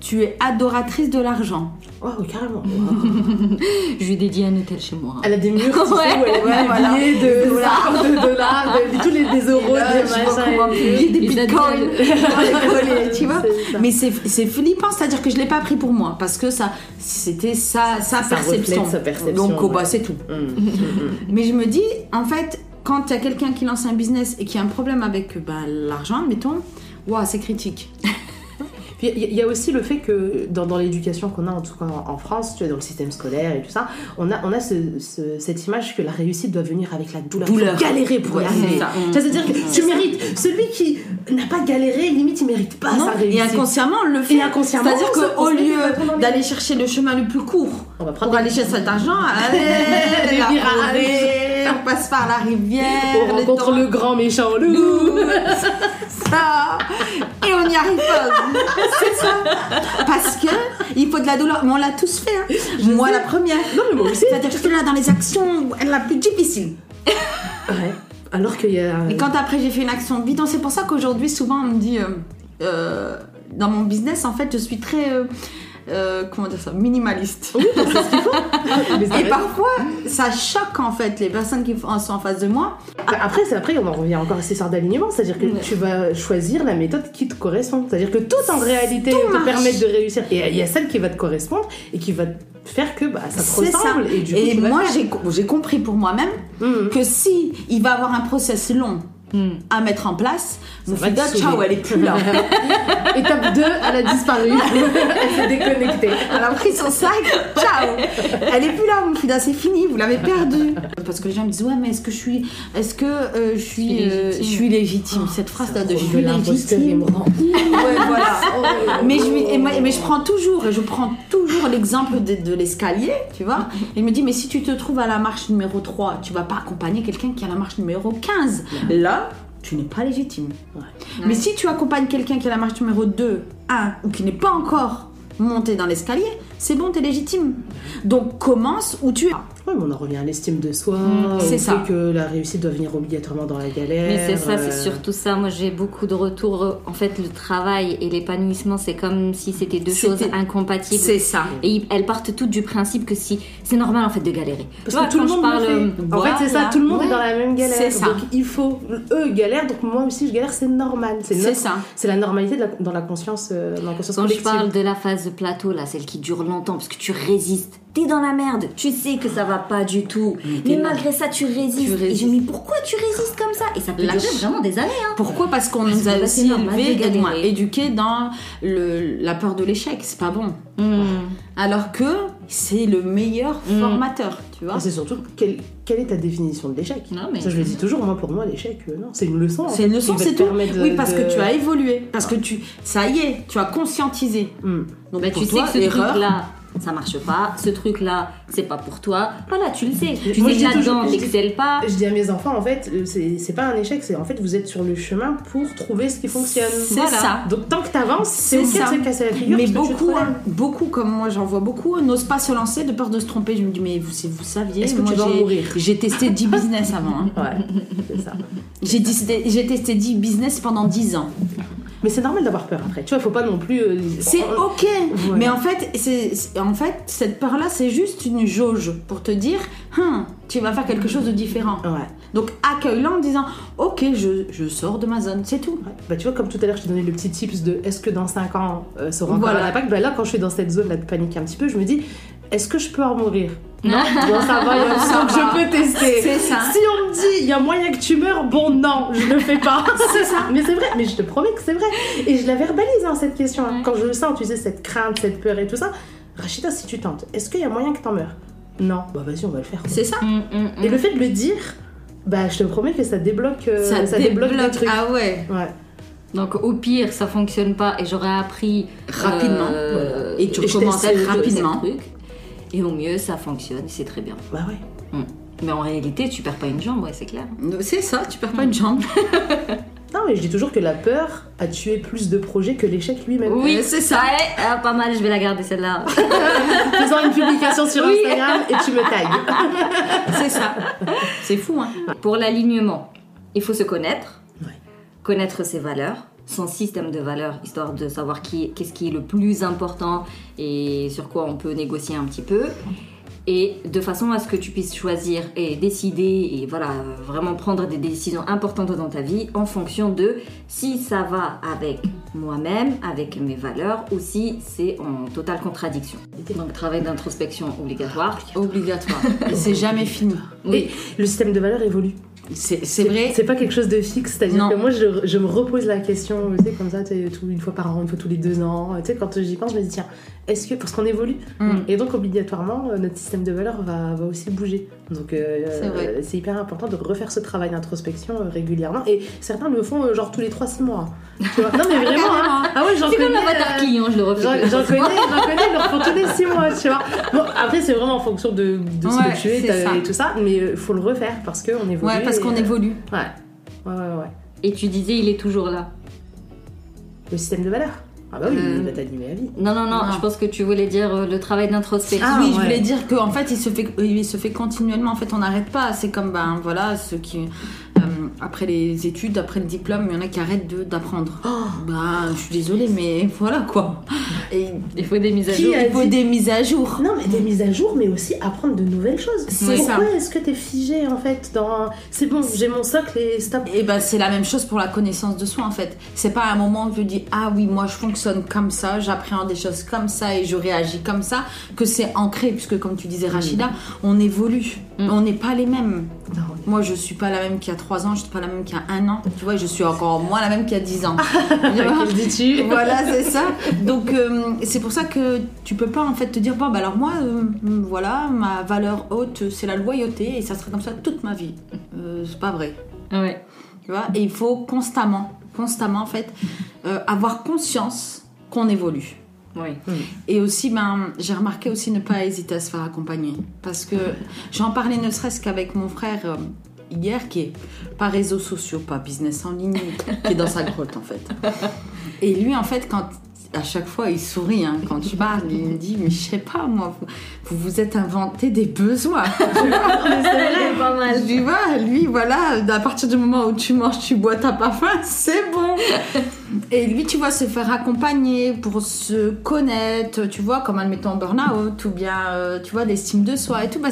tu es adoratrice de l'argent. Oh, oui, carrément. Je lui dédie un hôtel chez moi. Elle a des murs, tu sais, où elle est Ouais, voilà. de dollars, de dollars, de, tous les des euros, Là, des machins. des bitcoins. tu vois mais c'est c'est flippant, c'est-à-dire que je l'ai pas pris pour moi parce que ça c'était sa, sa Ça perception. sa perception, Donc oh, bah, ouais. c'est tout. Hum, hum, hum. Mais je me dis, en fait, quand il y a quelqu'un qui lance un business et qui a un problème avec bah, l'argent, mettons, waouh, c'est critique. Puis il y, a aussi le fait que dans, dans l'éducation qu'on a, en tout cas en, en France, tu vois, dans le système scolaire et tout ça, on a, on a ce, ce- cette image que la réussite doit venir avec la douleur. Douleur. Galérer pour y arriver. c'est ça. Ça veut dire que tu mérites. Celui qui n'a pas galéré, limite, il mérite pas Non, sa et réussite. inconsciemment, on le fait. Et inconsciemment, C'est-à-dire qu'au lieu d'aller chercher le chemin le plus court On va prendre pour aller chercher cet argent, allez, on passe par la rivière, on rencontre le grand méchant loup. Ça et on n'y arrive pas c'est ça parce que il faut de la douleur mais on l'a tous fait hein. moi la première Non, mais moi aussi. c'est-à-dire que là dans les actions la plus difficile Ouais. Alors qu'il y a. et quand après j'ai fait une action bidon c'est pour ça qu'aujourd'hui souvent on me dit euh, euh, dans mon business en fait je suis très euh, euh, comment dire ça minimaliste Mais ça et reste- parfois ça choque en fait les personnes qui sont en face de moi Après, c'est après, on en revient encore à ces sortes d'alignement, c'est-à-dire que tu vas choisir la méthode qui te correspond. C'est-à-dire que tout en réalité te permet de réussir. Et il y a celle qui va te correspondre et qui va faire que bah, ça te C'est ça. ressemble. Et, du coup, Et moi, j'ai compris pour moi-même Mhm. que si il va avoir un process long à mettre en place, saouler. ciao, elle est plus là. Étape 2, elle a disparu. elle s'est déconnectée. Elle a pris son sac, ciao. Elle est plus là, mon Frida, c'est fini, vous l'avez perdu. Parce que les gens me disent ouais, mais est-ce que je suis, est-ce que euh, je suis, suis euh, légitime. je suis légitime? Cette phrase là de je suis légitime. Ouais, voilà. mais, je, lui- et moi- mais je prends toujours, et je prends toujours l'exemple de, de l'escalier, tu vois. Il me dit, mais si tu te trouves à la marche numéro 3, tu vas pas accompagner quelqu'un qui est à la marche numéro 15. Là, tu n'es pas légitime. Mais si tu accompagnes quelqu'un qui à la marche numéro 2, 1, ou qui n'est pas encore monté dans l'escalier, c'est bon, t'es légitime. Donc commence où tu es. Ouais, mais on en revient à l'estime de soi. Mm, c'est ça. que la réussite doit venir obligatoirement dans la galère. Mais c'est ça, euh, c'est surtout ça. Moi, j'ai beaucoup de retours. En fait, le travail et l'épanouissement, c'est comme si c'était deux choses incompatibles. C'est ça. Et elles partent toutes du principe que si c'est normal en fait de galérer. Parce Tu vois, que tout le monde parle, le fait. En fait, c'est ça, tout le monde est dans la même galère. C'est ça. Donc il faut. Eux galèrent, donc moi aussi je galère, c'est normal. C'est C'est notre- ça. C'est la normalité de la- dans la conscience, euh, dans la conscience Quand je parle de la phase de plateau, là, celle qui dure longtemps, parce que tu résistes, t'es dans la merde, tu sais que ça va pas du tout, mais malgré ça, tu résistes. Tu Et je me dis, pourquoi tu résistes comme ça? Et ça peut durer vraiment des années. Hein. Pourquoi? Parce qu'on Parce nous a aussi éduqués dans le, la peur de l'échec. C'est pas bon. Hmm. Alors que c'est le meilleur Mm. formateur, tu vois. C'est surtout quelle, quelle est ta définition de l'échec Non, mais- Ça, je le dis toujours, moi pour moi, l'échec, euh, non, c'est une leçon. C'est une leçon, c'est tout. de- oui, parce de- que tu as évolué, parce que tu, ça y est, tu as conscientisé. Hmm. Donc Bah, pour tu toi, sais que ce l'erreur, truc-là, ça marche pas. Ce truc-là, c'est pas pour toi. Voilà, tu le sais. Tu Moi, sais là-dedans, t'excelles pas. Je dis à mes enfants, en fait, euh, c'est pas un échec, c'est en fait, vous êtes sur le chemin pour trouver ce qui fonctionne. c'est Voilà. ça. Donc tant que t'avances, c'est ok ça. de se casser la figure. Mais beaucoup, hein, beaucoup comme moi, j'en vois beaucoup, n'osent pas se lancer de peur de se tromper. Je me dis, mais vous, si vous saviez, Est-ce que moi tu vas en j'ai- mourir j'ai testé 10 business avant. hein. Ouais, c'est ça. J'ai testé, j'ai testé 10 business pendant 10 ans. Mais c'est normal d'avoir peur après. Tu vois, il faut pas non plus. euh, C'est ok, mais en fait, c'est en fait cette peur-là, c'est juste une jauge pour te dire, Hum, tu vas faire quelque chose de différent. Ouais. Donc accueille-la en disant, ok, je, je sors de ma zone, c'est tout. Ouais. Bah, tu vois, comme tout à l'heure, je t'ai donné le petit tips de est-ce que dans 5 ans, euh, ça aura encore Voilà. un impact? Bah là, quand je suis dans cette zone là de panique un petit peu, je me dis est-ce que je peux en mourir? Non, bon, ça va, il y a Ça donc va. je peux tester. C'est ça. Si on me dit il y a moyen que tu meurs, bon, non, je le fais pas. c'est ça. Mais c'est vrai, mais je te promets que c'est vrai. Et je la verbalise, hein, cette question. Quand je le sens, tu sais, cette crainte, cette peur et tout ça. Rachida, si tu tentes, est-ce qu'il y a moyen que t'en meurs? Non, bah vas-y, on va le faire. C'est ça. Mm, mm, mm. Et le fait de le dire, bah je te promets que ça débloque, euh, ça, débloque, débloque. des trucs. Ah ouais. Ouais. Donc au pire, ça fonctionne pas et j'aurais appris Rapidement, euh, voilà. Et tu je recommences rapidement. Et au mieux, ça fonctionne, c'est très bien. Bah ouais. Mais en réalité, tu perds pas une jambe, ouais, c'est clair. C'est ça, tu perds pas une jambe. Non, mais je dis toujours que la peur a tué plus de projets que l'échec lui-même. Oui, Euh, c'est ça. Ouais, ah, pas mal, je vais la garder celle-là. Faisant une publication sur Oui. Instagram et tu me tags. C'est ça. C'est fou, hein. Pour l'alignement, il faut se connaître, Ouais. connaître ses valeurs, son système de valeurs, histoire de savoir qui, qu'est-ce qui est le plus important et sur quoi on peut négocier un petit peu. Et de façon à ce que tu puisses choisir et décider et voilà, vraiment prendre des décisions importantes dans ta vie en fonction de si ça va avec moi-même, avec mes valeurs ou si c'est en totale contradiction. Donc travail d'introspection obligatoire. Obligatoire. Et c'est jamais fini. Et le système de valeurs évolue. C'est vrai. C'est pas quelque chose de fixe, c'est-à-dire que moi je, je me repose la question, tu sais, comme ça, tout- une fois par an, une fois tous les deux ans. Tu sais, quand j'y pense, je me dis, tiens, est-ce que. Parce qu'on évolue. Mm. Et donc, obligatoirement, euh, notre système de valeurs va, va aussi bouger. Donc, euh, C'est euh, c'est hyper important de refaire ce travail d'introspection euh, régulièrement. Et certains le font euh, genre tous les 3-6 mois. Tu vois non, mais vraiment. hein. Ah ouais, j'en C'est comme connais. l'avatar client, je le refais. J'en connais, j'en connais, refont tous les 6 mois, tu vois. Bon, après, c'est vraiment en fonction de, de ce Ouais, que tu es et tout ça, mais il faut le refaire parce qu'on évolue. Ouais, parce qu'on évolue. Ouais. Ouais, ouais, ouais. Et tu disais, il est toujours là. Le système de valeurs. Ah bah oui, Euh, il va t'animer à vie. Non, non, non, Non. je pense que tu voulais dire euh, le travail d'introspection. Ah, oui, je voulais dire qu'en fait, il se fait, il se fait continuellement. En fait, on n'arrête pas. C'est comme, ben voilà, ceux qui, après les études, après le diplôme, il y en a qui arrêtent d'apprendre. Ben, je suis désolée, mais voilà quoi. Et Il faut des mises à jour. il faut dit- des mises à jour. Non, mais des mises à jour, mais aussi apprendre de nouvelles choses. C'est Pourquoi est-ce que t'es figé en fait dans. C'est bon, j'ai mon socle et stop. Et ben c'est la même chose pour la connaissance de soi en fait. C'est pas un moment où je dis ah oui moi je fonctionne comme ça, j'appréhende des choses comme ça et je réagis comme ça que c'est ancré puisque comme tu disais Rachida, on évolue, Mm. on n'est pas les mêmes. Non, Moi je suis pas la même qu'il y a 3 ans, je suis pas la même qu'il y a un an. Tu vois, je suis encore moins la même qu'il y a 10 ans. Dis-tu? Voilà, c'est ça. Donc euh, c'est pour ça que tu peux pas en fait te dire bon bah alors moi euh, voilà ma valeur haute c'est la loyauté et ça sera comme ça toute ma vie. Euh, c'est pas vrai. Ouais. Tu vois? Et il faut constamment, constamment en fait, euh, avoir conscience qu'on évolue. Oui. Et aussi, ben, j'ai remarqué aussi ne pas hésiter à se faire accompagner. Parce que j'en parlais ne serait-ce qu'avec mon frère euh, hier, qui est pas réseaux sociaux, pas business en ligne, qui est dans sa grotte en fait. Et lui, en fait, quand à chaque fois il sourit hein, quand je parle, il me dit Mais je sais pas, moi, vous vous, êtes inventé des besoins. C'est pas mal. Tu vois, lui, voilà, à partir du moment où tu manges, tu bois, t'as pas faim, c'est bon. Et lui, tu vois, se faire accompagner pour se connaître, tu vois, comme admettons en burn-out, ou bien, euh, tu vois, l'estime de soi et tout, bah,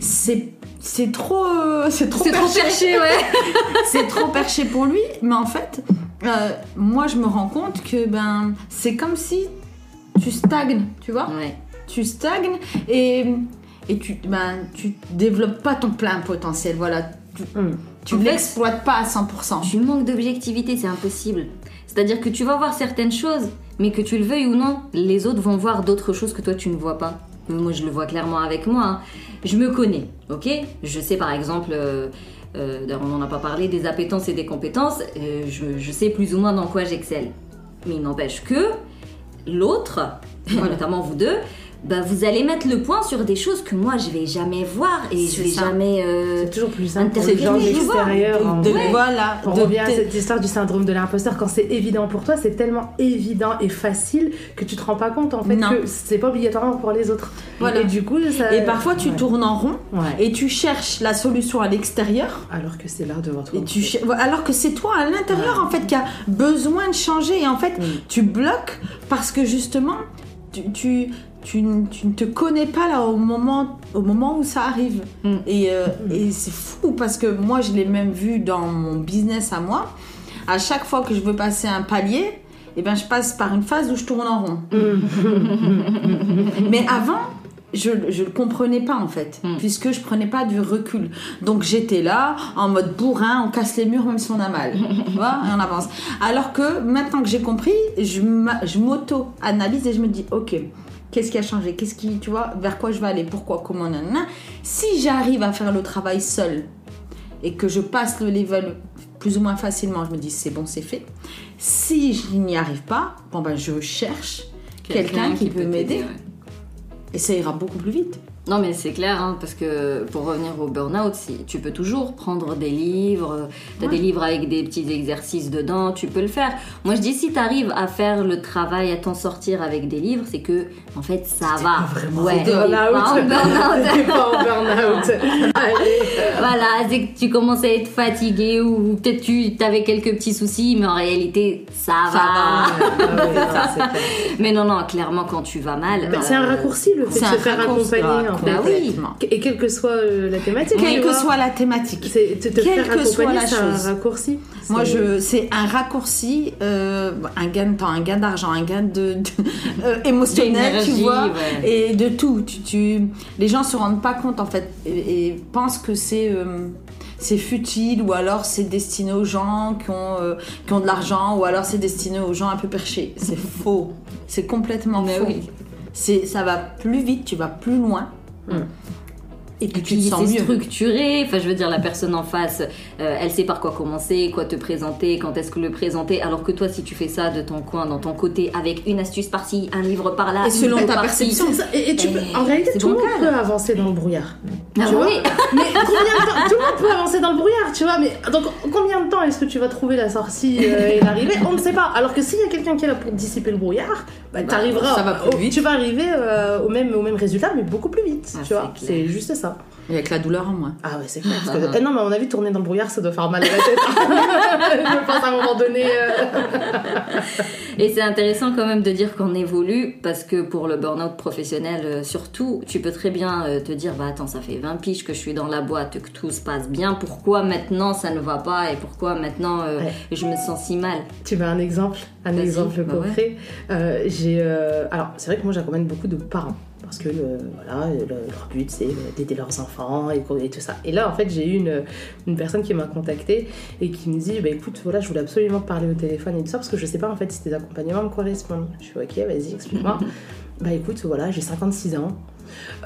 c'est c'est trop euh, c'est trop C'est trop perché. cherché, ouais. c'est trop perché pour lui mais en fait euh, moi je me rends compte que ben c'est comme si tu stagnes tu vois Ouais. tu stagnes et, et tu ben tu développes pas ton plein potentiel voilà tu, fait, l'exploites pas à 100% Tu manques d'objectivité, c'est impossible. C'est-à-dire que tu vas voir certaines choses, mais que tu le veuilles ou non, les autres vont voir d'autres choses que toi tu ne vois pas. Moi, je le vois clairement avec moi. hein. Je me connais, ok? Je sais par exemple, euh, euh, on n'en a pas parlé, des appétences et des compétences. euh, je, je sais plus ou moins dans quoi j'excelle. Mais il n'empêche que l'autre, notamment vous deux, bah, vous allez mettre le point sur des choses que moi je vais jamais voir et je C'est vais ça. jamais. euh, C'est toujours plus simple les gens l'extérieur. De- vrai. Voilà. On de- revient à cette histoire du syndrome de l'imposteur. Quand c'est évident pour toi, c'est tellement évident et facile que tu te rends pas compte en fait Non. que c'est pas obligatoirement pour les autres. Voilà. Et du coup, ça. Et parfois, tu Ouais. tournes en rond Ouais. et tu cherches la solution à l'extérieur. Alors que c'est là devant toi. Et tu alors que c'est toi à l'intérieur en fait qui a besoin de changer et en fait Mm. tu bloques parce que justement tu, tu, tu, ne te connais pas là au moment, au moment où ça arrive. Mm. Et, euh, et c'est fou parce que moi je l'ai même vu dans mon business à moi. À chaque fois que je veux passer un palier, eh ben, je passe par une phase où je tourne en rond. Mais avant, je ne le comprenais pas en fait, Mm. puisque je prenais pas du recul. Donc j'étais là en mode bourrin, on casse les murs même si on a mal. tu vois, et on avance. Alors que maintenant que j'ai compris, je m'auto-analyse et je me dis, ok, qu'est-ce qui a changé? Qu'est-ce qui, tu vois, vers quoi je vais aller? Pourquoi? Comment? Nanana. Si j'arrive à faire le travail seul et que je passe le level plus ou moins facilement, je me dis, c'est bon, c'est fait. Si je n'y arrive pas, bon ben je cherche quelqu'un qui peut m'aider. ouais. et ça ira beaucoup plus vite. Non mais c'est clair, hein, parce que pour revenir au burn-out, si, tu peux toujours prendre des livres, tu as des livres avec des petits exercices dedans, tu peux le faire. Moi je dis si tu arrives à faire le travail, à t'en sortir avec des livres, c'est que en fait ça va. Pas vraiment ouais, burn-out. T'es pas en burn-out. Voilà, c'est que tu commençais à être fatigué ou peut-être tu avais quelques petits soucis, mais en réalité ça, Ça va. Ah ouais, non, c'est clair. Mais non, non, clairement quand tu vas mal. C'est un euh, raccourci le fait de se faire accompagner. Ah. Bah oui. Et quelle que soit euh, la thématique. Quelle que soit la thématique. C'est te, te Quelle faire que soit la c'est un chose. raccourci. Moi, C'est- je, c'est un raccourci, euh, un gain de temps, un gain d'argent, un gain de, de- euh, émotionnel, tu vois, ouais. et de tout. Tu, tu- les gens se rendent pas compte en fait et, et pensent que c'est euh, c'est futile ou alors c'est destiné aux gens qui ont euh, qui ont de l'argent ou alors c'est destiné aux gens un peu perchés. C'est faux. C'est complètement Mais faux. oui. C'est ça va plus vite, tu vas plus loin. Mm. Et puis Et tu puis te sens c'est mieux. structuré, enfin je veux dire la personne en face, euh, elle sait par quoi commencer, quoi te présenter, quand est-ce que le présenter, alors que toi si tu fais ça de ton coin, dans ton côté, avec une astuce par-ci, un livre par-là, Et selon ta par-ci. perception. Et, et tu peux- Et en réalité, tout le monde peut avancer dans le brouillard. Ah tu vois oui. Mais combien de temps Tout le monde peut avancer dans le brouillard, tu vois. Mais donc, combien de temps est-ce que tu vas trouver la sortie euh, et l'arrivée? On ne sait pas. Alors que s'il y a quelqu'un qui est là pour dissiper le brouillard, bah, Bah, t'arriveras ça va plus au- vite. Tu vas arriver euh, au, même, au même résultat, mais beaucoup plus vite. Ah, tu vois, c'est juste ça. Et avec la douleur en moins. Ah ouais, c'est clair. parce que- eh non, mais à mon avis, tourner dans le brouillard, ça doit faire mal à la tête. Je pense à un moment donné. euh, Et c'est intéressant quand même de dire qu'on évolue parce que pour le burn-out professionnel, euh, surtout, tu peux très bien euh, te dire bah attends, ça fait 20 piges que je suis dans la boîte, que tout se passe bien, pourquoi maintenant ça ne va pas? Et pourquoi maintenant euh, Ouais. je me sens si mal? Tu veux un exemple? Un exemple bah ouais. concret Euh, J'ai. alors, c'est vrai que moi, j'accompagne beaucoup de parents. Parce que euh, voilà, le- leur but c'est d'aider leurs enfants et, et tout ça. Et là en fait j'ai eu une, une personne qui m'a contactée et qui me dit bah écoute voilà je voulais absolument parler au téléphone et tout ça parce que je sais pas en fait si tes accompagnements me correspondent. Je suis ok vas-y explique-moi. bah écoute voilà j'ai 56 ans.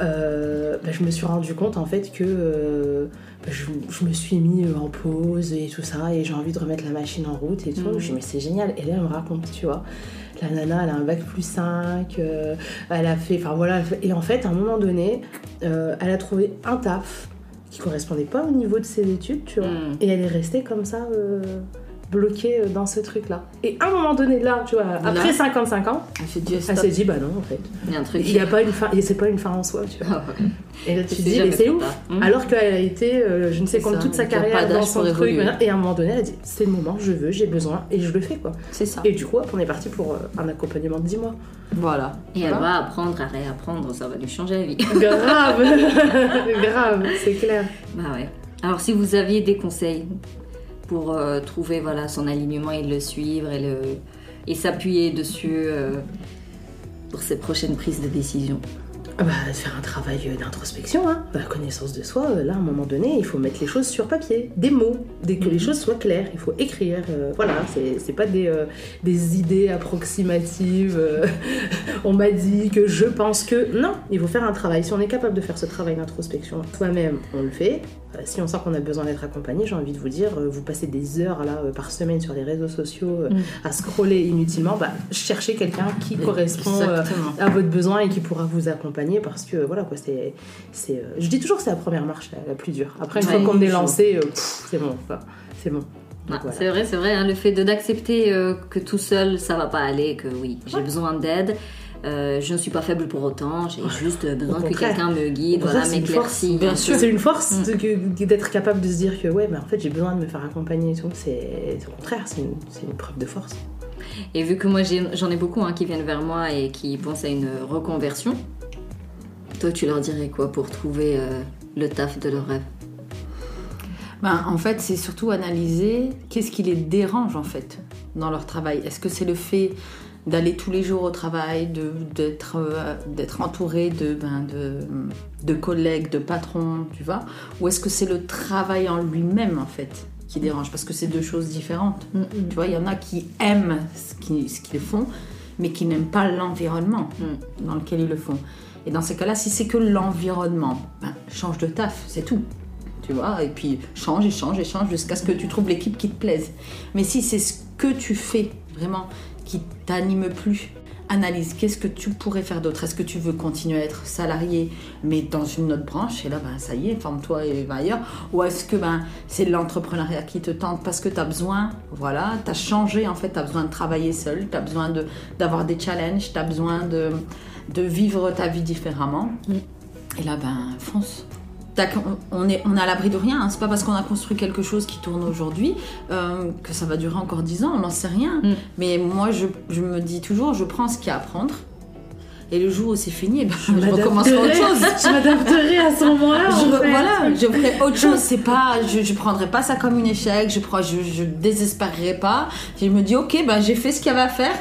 Euh, bah, je me suis rendu compte en fait que euh, bah, je, je me suis mis en pause et tout ça et j'ai envie de remettre la machine en route et tout. Mhm. Je dis mais c'est génial. Et là elle me raconte tu vois. La nana, elle a un bac plus 5, euh, elle a fait, enfin voilà, et en fait, à un moment donné, euh, elle a trouvé un taf qui correspondait pas au niveau de ses études, tu vois, Mm. et elle est restée comme ça, euh, bloquée euh, dans ce truc-là. Et à un moment donné, là, tu vois, après Là. 55 ans, Elle s'est dit, bah non, en fait, Il y a un truc. il n'y a pas une fin, et c'est pas une fin en soi, tu vois. Ah ouais. Et là, tu te dis, mais c'est ouf. tard. Mm. Alors qu'elle a été, euh, je ne sais ça, toute sa carrière dans son truc, évoluer. et à un moment donné, elle a dit, c'est le moment, je veux, j'ai besoin, et je le fais, quoi. C'est ça. Et du coup, on est parti pour euh, un accompagnement de 10 mois. Voilà. Et elle va apprendre à réapprendre, ça va lui changer la vie. Grave, grave, c'est clair. Bah ouais. Alors si vous aviez des conseils pour euh, trouver voilà son alignement et le suivre et le et s'appuyer dessus euh, pour ses prochaines prises de décision. Ah Bah, faire un travail euh, d'introspection, hein. la connaissance de soi. Là, à un moment donné, il faut mettre les choses sur papier, des mots, dès que les choses soient claires. Il faut écrire. euh, voilà, c'est c'est pas des, euh, des idées approximatives. euh, on m'a dit que je pense que. Non, il faut faire un travail. Si on est capable de faire ce travail d'introspection soi-même, on le fait. Euh, si on sent qu'on a besoin d'être accompagné, j'ai envie de vous dire, euh, vous passez des heures là euh, par semaine sur les réseaux sociaux Mm. à scroller inutilement, bah, cherchez quelqu'un qui correspond euh, à votre besoin et qui pourra vous accompagner parce que voilà quoi, c'est, c'est, je dis toujours que c'est la première marche la, plus dure. Après une Ouais, fois qu'on est lancé, euh, c'est bon, quoi. c'est bon. Ah, voilà. C'est vrai, c'est vrai. hein, le fait de d'accepter euh, que tout seul ça va pas aller, que oui, j'ai besoin d'aide. Euh, je ne suis pas faible pour autant. J'ai juste besoin que quelqu'un me guide, voilà, c'est une m'éclaircit. Bien sûr. C'est une force Mm. d'être capable de se dire que ouais, mais en fait j'ai besoin de me faire accompagner et tout. C'est au contraire, c'est une, preuve de force. Et vu que moi j'en ai beaucoup hein, qui viennent vers moi et qui pensent à une reconversion, toi tu leur dirais quoi pour trouver euh, le taf de leur rêve? Ben, en fait, c'est surtout analyser qu'est-ce qui les dérange en fait dans leur travail. Est-ce que c'est le fait d'aller tous les jours au travail, d'être euh, d'être entouré de, ben, de, de collègues, de patrons, tu vois Ou est-ce que c'est le travail en lui-même en fait qui dérange? Parce que c'est deux choses différentes. Tu vois, il y en a qui aiment ce qu'ils font, mais qui n'aiment pas l'environnement dans lequel ils le font. Et dans ces cas-là, si c'est que l'environnement, ben, change de taf, c'est tout. Tu vois, et puis change et change et change jusqu'à ce que tu trouves l'équipe qui te plaise. Mais si c'est ce que tu fais vraiment qui t'anime plus, analyse qu'est-ce que tu pourrais faire d'autre? Est-ce que tu veux continuer à être salarié, mais dans une autre branche, et là, ben, ça y est, forme-toi et va ailleurs. Ou est-ce que ben, c'est l'entrepreneuriat qui te tente parce que tu as besoin, voilà, tu as changé en fait, tu as besoin de travailler seul, tu as besoin de- d'avoir des challenges, tu as besoin de, de vivre ta vie différemment. Et là, ben, fonce. On est, on est à l'abri de rien. hein. C'est pas parce qu'on a construit quelque chose qui tourne aujourd'hui euh, que ça va durer encore 10 ans. On n'en sait rien. Mm. Mais moi, je, je me dis toujours, je prends ce qu'il y a à prendre. Et le jour où c'est fini, eh ben, je recommencerai autre chose. je m'adapterai à ce moment-là. Je, en fait. voilà, je ferai autre chose. C'est pas, je, je prendrai pas ça comme un échec. Je, prends- je, je désespérerai pas. Je me dis, ok, ben j'ai fait ce qu'il y avait à faire.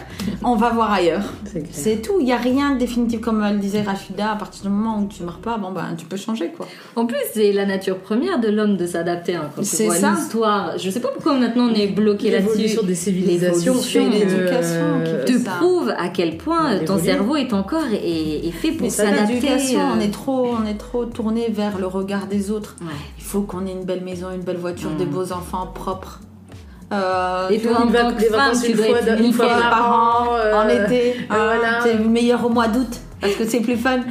On va voir ailleurs. C'est tout. Il y a rien de définitif comme elle disait Rachida. À partir du moment où tu marches pas, bon ben tu peux changer quoi. En plus, c'est la nature première de l'homme de s'adapter. hein, quand C'est ça. l'histoire, je sais pas pourquoi maintenant on est bloqué là-dessus. L'évolution des civilisations l'éducation euh, qui te ça. prouve à quel point On ton cerveau et ton corps est, est fait pour s'adapter. l'éducation, euh, on est trop, on est trop tourné vers le regard des autres. ouais. Il faut qu'on ait une belle maison, une belle voiture, Mm. des beaux enfants propres. Euh, Et toi, en tant que femme, vacances tu une dois fois, être une fois par an. euh, en été, hein, voilà. c'est meilleur au mois d'août parce que c'est plus fun.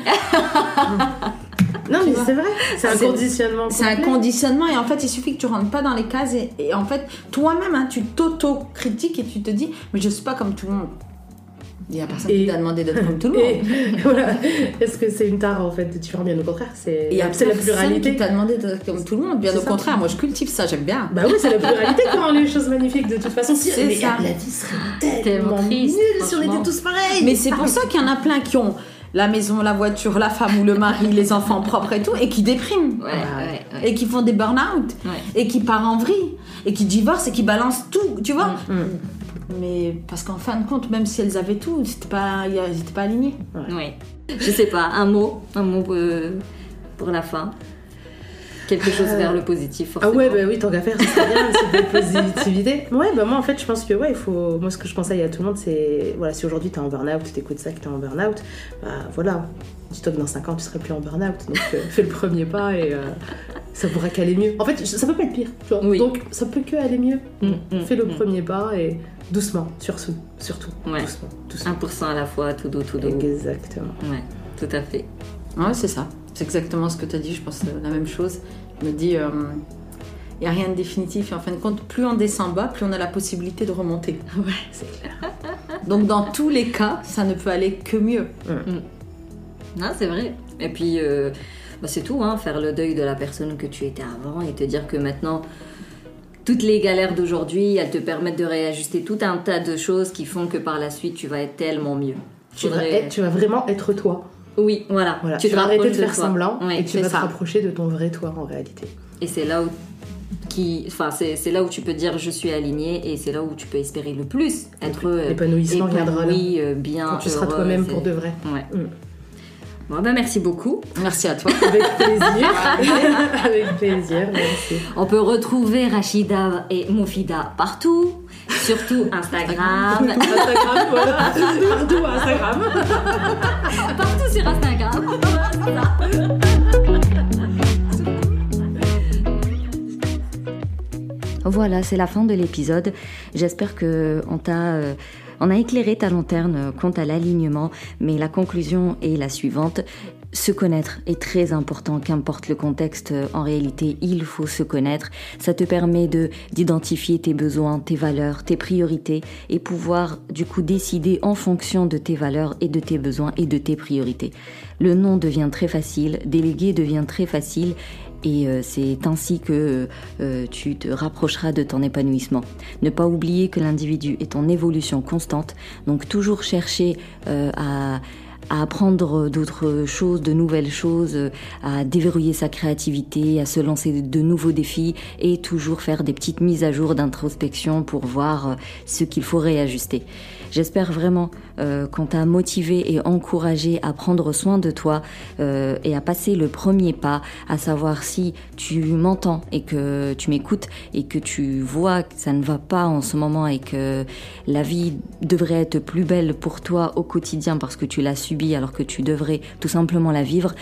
Non, mais c'est vrai. C'est un conditionnement. C'est un conditionnement et en fait il suffit que tu rentres pas dans les cases et, et en fait toi-même hein, tu t'auto-critiques et tu te dis mais je suis pas comme tout le monde. Il y a personne Et- qui t'a demandé d'être comme tout le monde. Voilà. Est-ce que c'est une tare en fait de différent Bien au contraire, c'est la personne pluralité. qui t'a demandé d'être comme tout le monde. Bien au ça. contraire, moi je cultive ça, j'aime bien. Bah oui, c'est la pluralité qui rend les choses magnifiques de toute façon. Si, mais ça. la vie serait Tellement nulle si on était tous pareils. Mais c'est pour ça qu'il y en a plein qui ont la maison, la voiture, la femme ou le mari, les enfants propres et tout, et qui dépriment. Ouais, Ah. ouais, ouais. Et qui font des burn-out. Ouais. Et qui partent en vrille. Et qui divorcent et qui balancent tout, tu vois. Mm. Mais parce qu'en fin de compte, même si elles avaient tout, c'était pas, ils n'étaient pas alignés. Ouais. Je sais pas, un mot, un mot euh, pour la fin. Quelque chose vers le positif, Ah forcément. ouais, bah oui, tant qu'à faire, c'est bien, c'est de la positivité. Ouais, bah moi en fait, je pense que ouais, il faut. Moi, ce que je conseille à tout le monde, c'est. Voilà, si aujourd'hui t'es en burn-out, tu t'écoutes ça, que t'es en burn-out, bah voilà. Dis-toi que dans 5 ans, tu seras plus en burn-out. Donc euh, fais le premier pas et euh, ça pourra qu'aller mieux. En fait, ça peut pas être pire, tu vois. Oui. Donc ça peut que aller mieux. Mm, mm, fais le mm. premier pas et doucement, surtout. surtout Ouais. Doucement, doucement. 1% à la fois, tout doux, tout doux. Exactement. Ouais, tout à fait. Ouais, c'est ça. C'est exactement ce que tu as dit. Je pense euh, la même chose. Je me dis, il n'y a rien de définitif. Et en fin de compte, plus on descend bas, plus on a la possibilité de remonter. Ouais. C'est clair. Donc, dans tous les cas, ça ne peut aller que mieux. Non, c'est vrai. Et puis, euh, bah, c'est tout, hein, faire le deuil de la personne que tu étais avant et te dire que maintenant, toutes les galères d'aujourd'hui, elles te permettent de réajuster tout un tas de choses qui font que par la suite, tu vas être tellement mieux. Tu, vas Faudrait- être- tu vas vraiment être toi. Oui, voilà. Voilà. Tu Tu, vas arrêter de faire toi. semblant et tu vas te rapprocher de ton vrai toi en réalité. Et c'est là où qui, enfin, c'est c'est là où tu peux dire je suis aligné et c'est là où tu peux espérer le plus être euh, L'épanouissement viendra là. épanoui, euh, bien. Quand tu seras toi-même pour de vrai. Ouais. Mm. Bon, bah, merci beaucoup. Merci à toi. Avec plaisir. Avec plaisir, merci. On peut retrouver Rachida et Moufida partout, surtout Instagram, Instagram, voilà. Partout, Instagram. voilà, c'est la fin de l'épisode. J'espère qu'on euh, on a éclairé ta lanterne quant à l'alignement, mais la conclusion est la suivante. Se connaître est très important, qu'importe le contexte, en réalité, il faut se connaître. Ça te permet de d'identifier tes besoins, tes valeurs, tes priorités et pouvoir du coup décider en fonction de tes valeurs et de tes besoins et de tes priorités. Le nom devient très facile, déléguer devient très facile et euh, c'est ainsi que euh, tu te rapprocheras de ton épanouissement. Ne pas oublier que l'individu est en évolution constante, donc toujours chercher euh, à à apprendre d'autres choses, de nouvelles choses, à déverrouiller sa créativité, à se lancer de nouveaux défis et toujours faire des petites mises à jour d'introspection pour voir ce qu'il faut réajuster. J'espère vraiment euh, qu'on t'a motivé et encouragé à prendre soin de toi euh, et à passer le premier pas, à savoir si tu m'entends et que tu m'écoutes et que tu vois que ça ne va pas en ce moment et que la vie devrait être plus belle pour toi au quotidien parce que tu l'as subie alors que tu devrais tout simplement la vivre.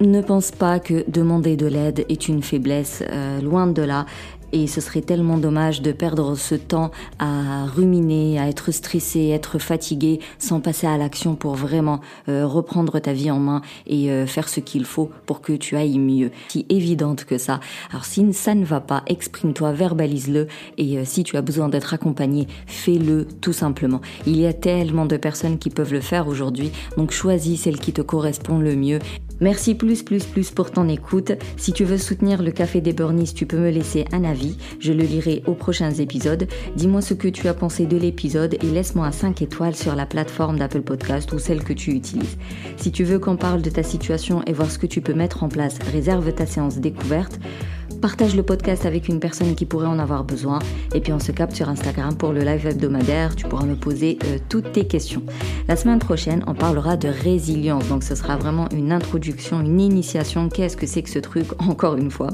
Ne pense pas que demander de l'aide est une faiblesse, euh, loin de là. Et ce serait tellement dommage de perdre ce temps à ruminer, à être stressé, être fatigué, sans passer à l'action pour vraiment euh, reprendre ta vie en main et euh, faire ce qu'il faut pour que tu ailles mieux. Si évidente que ça. Alors si ça ne va pas, exprime-toi, verbalise-le et euh, si tu as besoin d'être accompagné, fais-le tout simplement. Il y a tellement de personnes qui peuvent le faire aujourd'hui, donc choisis celle qui te correspond le mieux Merci plus plus plus pour ton écoute. Si tu veux soutenir le Café des Burnies, tu peux me laisser un avis. Je le lirai aux prochains épisodes. Dis-moi ce que tu as pensé de l'épisode et laisse-moi 5 étoiles sur la plateforme d'Apple Podcast ou celle que tu utilises. Si tu veux qu'on parle de ta situation et voir ce que tu peux mettre en place, réserve ta séance découverte. Partage le podcast avec une personne qui pourrait en avoir besoin. Et puis on se capte sur Instagram pour le live hebdomadaire. Tu pourras me poser euh, toutes tes questions. La semaine prochaine, on parlera de résilience. Donc ce sera vraiment une introduction, une initiation. Qu'est-ce que c'est que ce truc, encore une fois?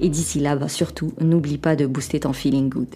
Et d'ici là, bah, surtout, n'oublie pas de booster ton feeling good.